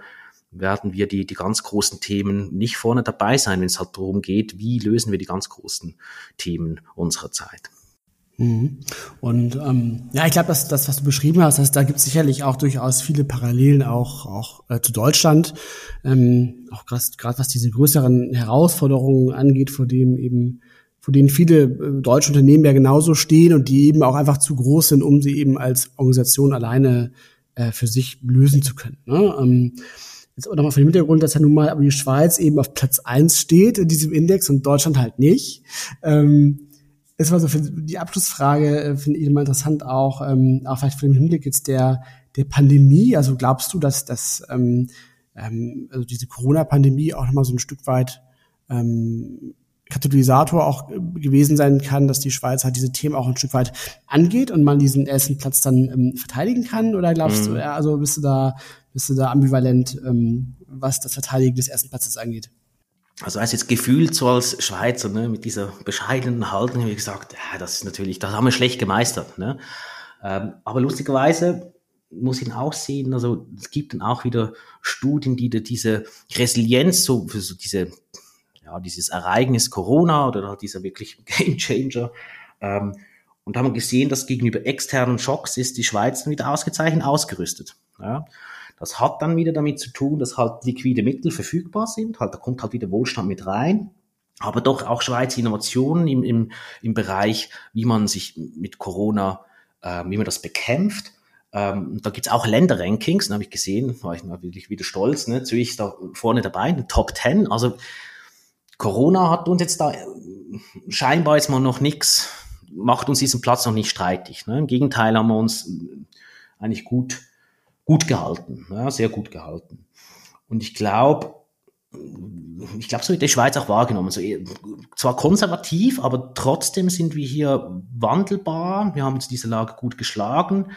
Speaker 4: werden wir die, die ganz großen Themen nicht vorne dabei sein, wenn es halt darum geht, wie lösen wir die ganz großen Themen unserer Zeit.
Speaker 3: Mhm. Und ähm, ja, ich glaube, dass das, was du beschrieben hast, dass da gibt es sicherlich auch durchaus viele Parallelen auch auch äh, zu Deutschland, ähm, auch gerade was diese größeren Herausforderungen angeht, vor dem eben vor denen viele äh, deutsche Unternehmen ja genauso stehen und die eben auch einfach zu groß sind, um sie eben als Organisation alleine äh, für sich lösen zu können. Ne? Ähm, jetzt aber nochmal von dem Hintergrund, dass ja nun mal aber die Schweiz eben auf Platz eins steht in diesem Index und Deutschland halt nicht. Ähm, das war so für die Abschlussfrage, äh, finde ich immer interessant auch, ähm, auch vielleicht für den Hinblick jetzt der, der Pandemie. Also glaubst du, dass, dass ähm, ähm, also diese Corona-Pandemie auch nochmal so ein Stück weit ähm, Katalysator auch gewesen sein kann, dass die Schweiz halt diese Themen auch ein Stück weit angeht und man diesen ersten Platz dann ähm, verteidigen kann? Oder glaubst mhm. du, ja, also bist du da, bist du da ambivalent, ähm, was das Verteidigen des ersten Platzes angeht?
Speaker 4: Also als jetzt gefühlt so als Schweizer, ne, mit dieser bescheidenen Haltung, ich gesagt, ja, das ist natürlich, das haben wir schlecht gemeistert. Ne? Ähm, aber lustigerweise muss ich auch sehen, also es gibt dann auch wieder Studien, die diese Resilienz, so für so diese, ja, dieses Ereignis Corona oder halt dieser wirklich Game Changer, ähm, und haben gesehen, dass gegenüber externen Schocks ist die Schweiz wieder ausgezeichnet ausgerüstet. Ja? Das hat dann wieder damit zu tun, dass halt liquide Mittel verfügbar sind. Halt, da kommt halt wieder Wohlstand mit rein. Aber doch auch Schweiz Innovationen im, im, im Bereich, wie man sich mit Corona, äh, wie man das bekämpft. Ähm, da gibt's auch Länderrankings, da habe ich gesehen, war ich natürlich wieder stolz, ne? Zürich da vorne dabei, in den Top 10. Also Corona hat uns jetzt da äh, scheinbar jetzt mal noch nichts, macht uns diesen Platz noch nicht streitig. Ne? Im Gegenteil haben wir uns äh, eigentlich gut gut gehalten, ja, sehr gut gehalten. Und ich glaube, ich glaube, so wird die Schweiz auch wahrgenommen. So, zwar konservativ, aber trotzdem sind wir hier wandelbar. Wir haben uns diese Lage gut geschlagen.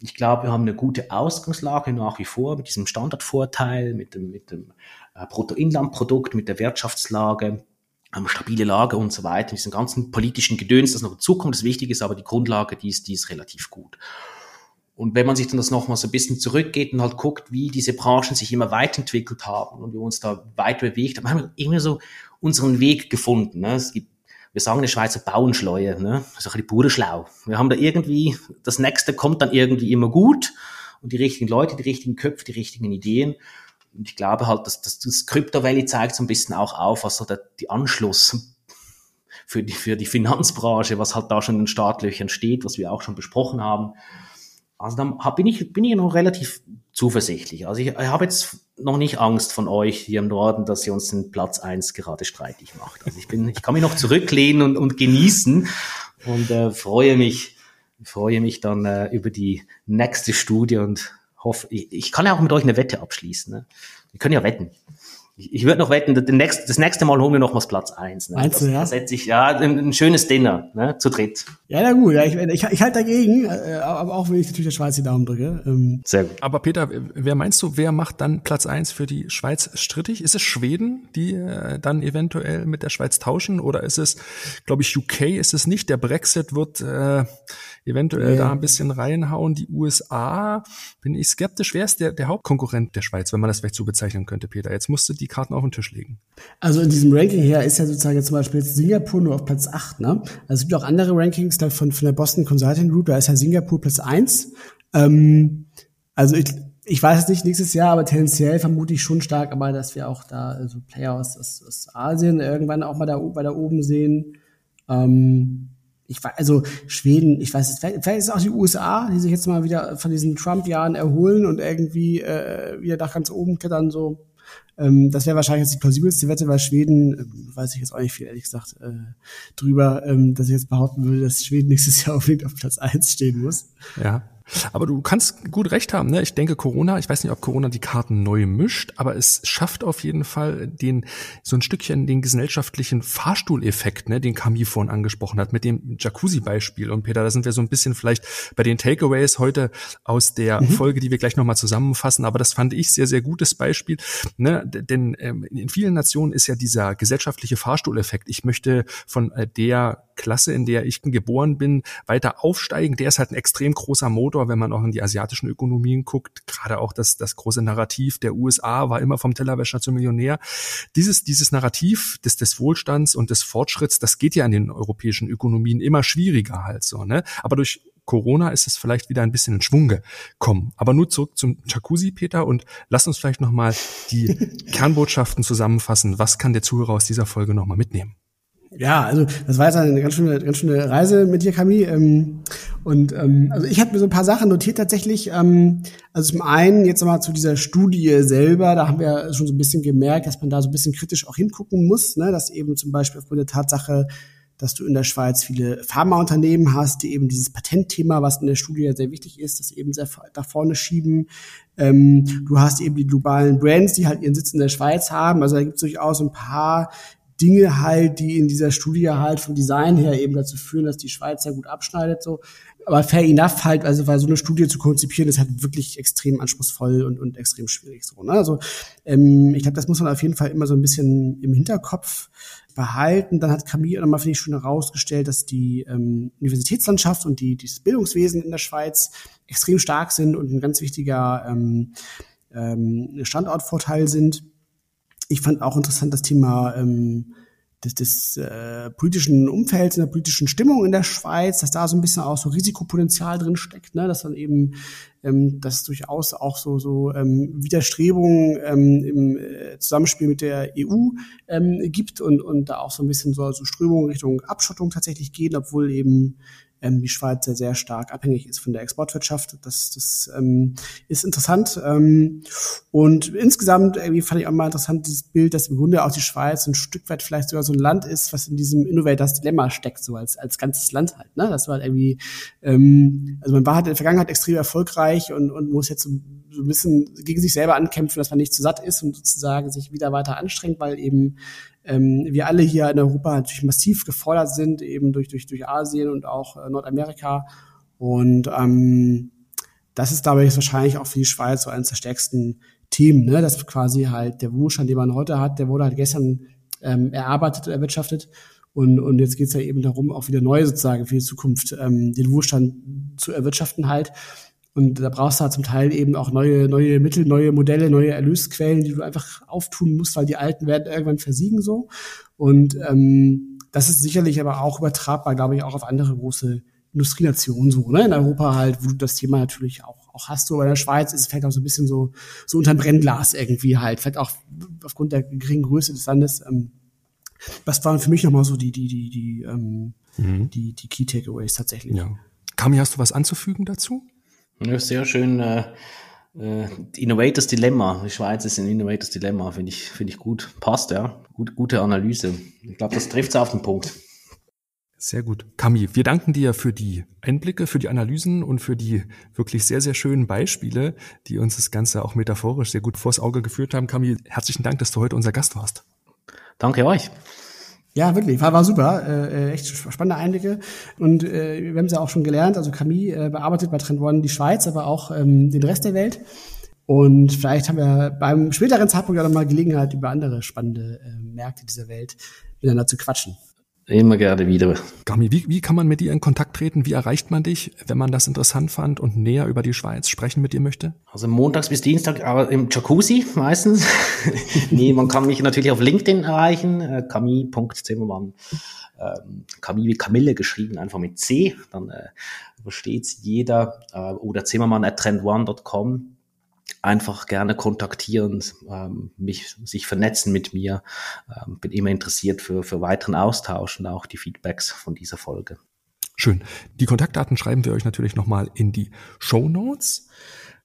Speaker 4: Ich glaube, wir haben eine gute Ausgangslage nach wie vor mit diesem Standardvorteil, mit dem, mit dem äh, Bruttoinlandprodukt, mit der Wirtschaftslage, stabile Lage und so weiter, diesen ganzen politischen Gedöns, das noch dazukommt. Das Wichtige ist aber die Grundlage, die ist, die ist relativ gut. Und wenn man sich dann das nochmal so ein bisschen zurückgeht und halt guckt, wie diese Branchen sich immer weiterentwickelt haben und wir uns da weit bewegt haben, haben wir irgendwie so unseren Weg gefunden. Ne? Es gibt, wir sagen in der Schweizer Bauenschleue, ne? das ist auch die pure schlau. Wir haben da irgendwie, das nächste kommt dann irgendwie immer gut und die richtigen Leute, die richtigen Köpfe, die richtigen Ideen. Und ich glaube halt, dass, dass das Crypto Valley zeigt so ein bisschen auch auf, was so der, die Anschluss für die, für die Finanzbranche, was halt da schon in den Startlöchern steht, was wir auch schon besprochen haben. Also da bin ich, bin ich noch relativ zuversichtlich. Also ich, ich habe jetzt noch nicht Angst von euch hier im Norden, dass ihr uns den Platz eins gerade streitig macht. Also ich bin, ich kann mich noch zurücklehnen und, und genießen und äh, freue mich, freue mich dann äh, über die nächste Studie und hoffe, ich, ich kann ja auch mit euch eine Wette abschließen. Ne? Wir können ja wetten. Ich, ich würde noch wetten, das nächste, das nächste Mal holen wir noch mal Platz eins.
Speaker 3: Ne? Meinst das, du, ja?
Speaker 4: setze ich, ja, ein, ein, schönes Dinner, ne, zu dritt.
Speaker 3: Ja, na gut, ja, ich, ich, ich halte dagegen, äh, aber auch wenn ich natürlich der Schweiz die Daumen drücke.
Speaker 2: Ähm. Sehr gut. Aber Peter, wer meinst du, wer macht dann Platz eins für die Schweiz strittig? Ist es Schweden, die äh, dann eventuell mit der Schweiz tauschen? Oder ist es, glaube ich, UK ist es nicht? Der Brexit wird äh, eventuell ja. da ein bisschen reinhauen. Die USA, bin ich skeptisch. Wer ist der, der Hauptkonkurrent der Schweiz, wenn man das vielleicht so bezeichnen könnte, Peter? Jetzt musst du die Karten auf den Tisch legen.
Speaker 3: Also in diesem Ranking her ist ja sozusagen zum Beispiel jetzt Singapur nur auf Platz 8. Ne? Also es gibt auch andere Rankings da von, von der Boston Consulting Group, da ist ja Singapur Platz 1. Ähm, also ich, ich weiß es nicht nächstes Jahr, aber tendenziell vermute ich schon stark, aber dass wir auch da also Player aus, aus, aus Asien irgendwann auch mal da, da oben sehen. Ähm, ich weiß, also Schweden, ich weiß es, vielleicht ist es auch die USA, die sich jetzt mal wieder von diesen Trump-Jahren erholen und irgendwie äh, wieder nach ganz oben klettern, so. Ähm, das wäre wahrscheinlich jetzt die plausibelste Wette, weil Schweden, äh, weiß ich jetzt auch nicht viel, ehrlich gesagt, äh, drüber, ähm, dass ich jetzt behaupten würde, dass Schweden nächstes Jahr unbedingt auf Platz eins stehen muss.
Speaker 2: Ja. Aber du kannst gut recht haben. Ne? Ich denke, Corona, ich weiß nicht, ob Corona die Karten neu mischt, aber es schafft auf jeden Fall den so ein Stückchen den gesellschaftlichen Fahrstuhleffekt, ne, den Camille vorhin angesprochen hat, mit dem Jacuzzi-Beispiel. Und Peter, da sind wir so ein bisschen vielleicht bei den Takeaways heute aus der mhm. Folge, die wir gleich nochmal zusammenfassen. Aber das fand ich sehr, sehr gutes Beispiel. Ne? Denn ähm, in vielen Nationen ist ja dieser gesellschaftliche Fahrstuhleffekt. Ich möchte von äh, der Klasse, in der ich geboren bin, weiter aufsteigen. Der ist halt ein extrem großer Motor, wenn man auch in die asiatischen Ökonomien guckt. Gerade auch das, das große Narrativ der USA war immer vom Tellerwäscher zum Millionär. Dieses, dieses Narrativ des, des Wohlstands und des Fortschritts, das geht ja in den europäischen Ökonomien immer schwieriger halt so, ne? Aber durch Corona ist es vielleicht wieder ein bisschen in Schwung gekommen. Aber nur zurück zum Jacuzzi, Peter, und lass uns vielleicht nochmal die Kernbotschaften zusammenfassen. Was kann der Zuhörer aus dieser Folge nochmal mitnehmen?
Speaker 3: Ja, also das war jetzt eine ganz schöne, ganz schöne Reise mit dir, Camille. Ähm, und ähm, also ich habe mir so ein paar Sachen notiert tatsächlich. Ähm, also zum einen jetzt nochmal zu dieser Studie selber, da haben wir schon so ein bisschen gemerkt, dass man da so ein bisschen kritisch auch hingucken muss, ne? dass eben zum Beispiel aufgrund der Tatsache, dass du in der Schweiz viele Pharmaunternehmen hast, die eben dieses Patentthema, was in der Studie sehr wichtig ist, das eben sehr nach vorne schieben. Ähm, du hast eben die globalen Brands, die halt ihren Sitz in der Schweiz haben. Also da gibt es durchaus ein paar Dinge halt, die in dieser Studie halt vom Design her eben dazu führen, dass die Schweiz sehr gut abschneidet, so. Aber fair enough halt, also weil so eine Studie zu konzipieren, ist halt wirklich extrem anspruchsvoll und, und extrem schwierig, so, ne? Also, ähm, ich glaube, das muss man auf jeden Fall immer so ein bisschen im Hinterkopf behalten. Dann hat Camille nochmal, finde ich, schon herausgestellt, dass die ähm, Universitätslandschaft und die, dieses Bildungswesen in der Schweiz extrem stark sind und ein ganz wichtiger ähm, ähm, Standortvorteil sind ich fand auch interessant das Thema ähm, des, des äh, politischen Umfelds, in der politischen Stimmung in der Schweiz, dass da so ein bisschen auch so Risikopotenzial drin steckt, ne? dass dann eben ähm, dass durchaus auch so so ähm, Widerstrebungen ähm, im äh, Zusammenspiel mit der EU ähm, gibt und und da auch so ein bisschen so, so Strömungen Richtung Abschottung tatsächlich gehen, obwohl eben ähm, die Schweiz sehr, sehr stark abhängig ist von der Exportwirtschaft. Das, das ähm, ist interessant. Ähm, und insgesamt irgendwie fand ich auch mal interessant dieses Bild, dass im Grunde auch die Schweiz ein Stück weit vielleicht sogar so ein Land ist, was in diesem Innovators Dilemma steckt, so als, als ganzes Land halt. Ne? Das war halt irgendwie, ähm, also man war halt in der Vergangenheit extrem erfolgreich und, und muss jetzt so, so ein bisschen gegen sich selber ankämpfen, dass man nicht zu satt ist und sozusagen sich wieder weiter anstrengt, weil eben ähm, wir alle hier in Europa natürlich massiv gefordert sind, eben durch, durch, durch Asien und auch äh, Nordamerika. Und ähm, das ist dabei jetzt wahrscheinlich auch für die Schweiz so eines der stärksten Themen, ne? dass quasi halt der Wohlstand, den man heute hat, der wurde halt gestern ähm, erarbeitet erwirtschaftet. Und, und jetzt geht's ja eben darum, auch wieder neu sozusagen für die Zukunft ähm, den Wohlstand zu erwirtschaften halt. Und da brauchst du halt zum Teil eben auch neue, neue Mittel, neue Modelle, neue Erlösquellen, die du einfach auftun musst, weil die alten werden irgendwann versiegen so. Und ähm, das ist sicherlich aber auch übertragbar, glaube ich, auch auf andere große Industrienationen so, ne? In Europa halt, wo du das Thema natürlich auch, auch hast. So, aber in der Schweiz ist es vielleicht auch so ein bisschen so, so unterm Brennglas irgendwie halt. Vielleicht auch aufgrund der geringen Größe des Landes. Ähm, was waren für mich nochmal so die, die, die, die, ähm, mhm. die, die Key Takeaways tatsächlich.
Speaker 2: Ja. Kami, hast du was anzufügen dazu?
Speaker 4: Ja, sehr schön. Äh, äh, Innovators Dilemma. Die Schweiz ist ein Innovators Dilemma, finde ich, finde ich gut. Passt, ja. Gut, gute Analyse. Ich glaube, das trifft es auf den Punkt.
Speaker 2: Sehr gut. Kami, wir danken dir für die Einblicke, für die Analysen und für die wirklich sehr, sehr schönen Beispiele, die uns das Ganze auch metaphorisch sehr gut vors Auge geführt haben. Kami, herzlichen Dank, dass du heute unser Gast warst.
Speaker 4: Danke euch.
Speaker 3: Ja, wirklich, war, war super, äh, echt spannende Einblicke. Und äh, wir haben es ja auch schon gelernt, also Camille äh, bearbeitet bei Trend One die Schweiz, aber auch ähm, den Rest der Welt. Und vielleicht haben wir beim späteren Zeitpunkt ja noch mal Gelegenheit, über andere spannende äh, Märkte dieser Welt miteinander zu quatschen.
Speaker 4: Immer gerne wieder.
Speaker 2: Gami, wie, wie kann man mit dir in Kontakt treten? Wie erreicht man dich, wenn man das interessant fand und näher über die Schweiz sprechen mit dir möchte?
Speaker 4: Also montags bis Dienstag, aber im Jacuzzi meistens. nee, man kann mich natürlich auf LinkedIn erreichen, äh, Camille.zimmermann. Ähm, Camille wie Camille geschrieben, einfach mit C, dann äh, versteht's jeder. Äh, oder Zimmermann at trendone.com einfach gerne kontaktieren, ähm, mich, sich vernetzen mit mir. Ähm, bin immer interessiert für, für weiteren Austausch und auch die Feedbacks von dieser Folge.
Speaker 2: Schön. Die Kontaktdaten schreiben wir euch natürlich nochmal in die Show Notes.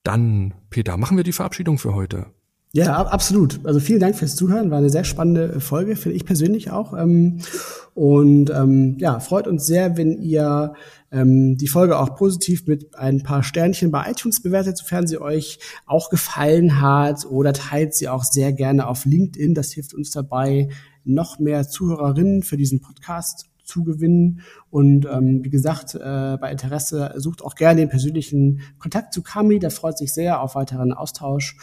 Speaker 2: Dann, Peter, machen wir die Verabschiedung für heute.
Speaker 3: Ja, absolut. Also vielen Dank fürs Zuhören. War eine sehr spannende Folge, finde ich persönlich auch. Ähm, und ähm, ja, freut uns sehr, wenn ihr ähm, die Folge auch positiv mit ein paar Sternchen bei iTunes bewertet, sofern sie euch auch gefallen hat oder teilt sie auch sehr gerne auf LinkedIn. Das hilft uns dabei, noch mehr Zuhörerinnen für diesen Podcast zu gewinnen. Und ähm, wie gesagt, äh, bei Interesse sucht auch gerne den persönlichen Kontakt zu Kami. Der freut sich sehr auf weiteren Austausch.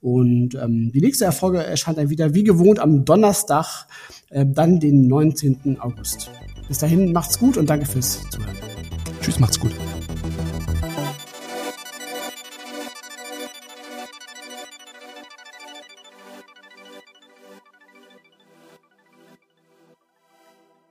Speaker 3: Und ähm, die nächste Erfolge erscheint dann wieder wie gewohnt am Donnerstag, äh, dann den 19. August. Bis dahin macht's gut und danke fürs Zuhören.
Speaker 2: Tschüss, macht's gut.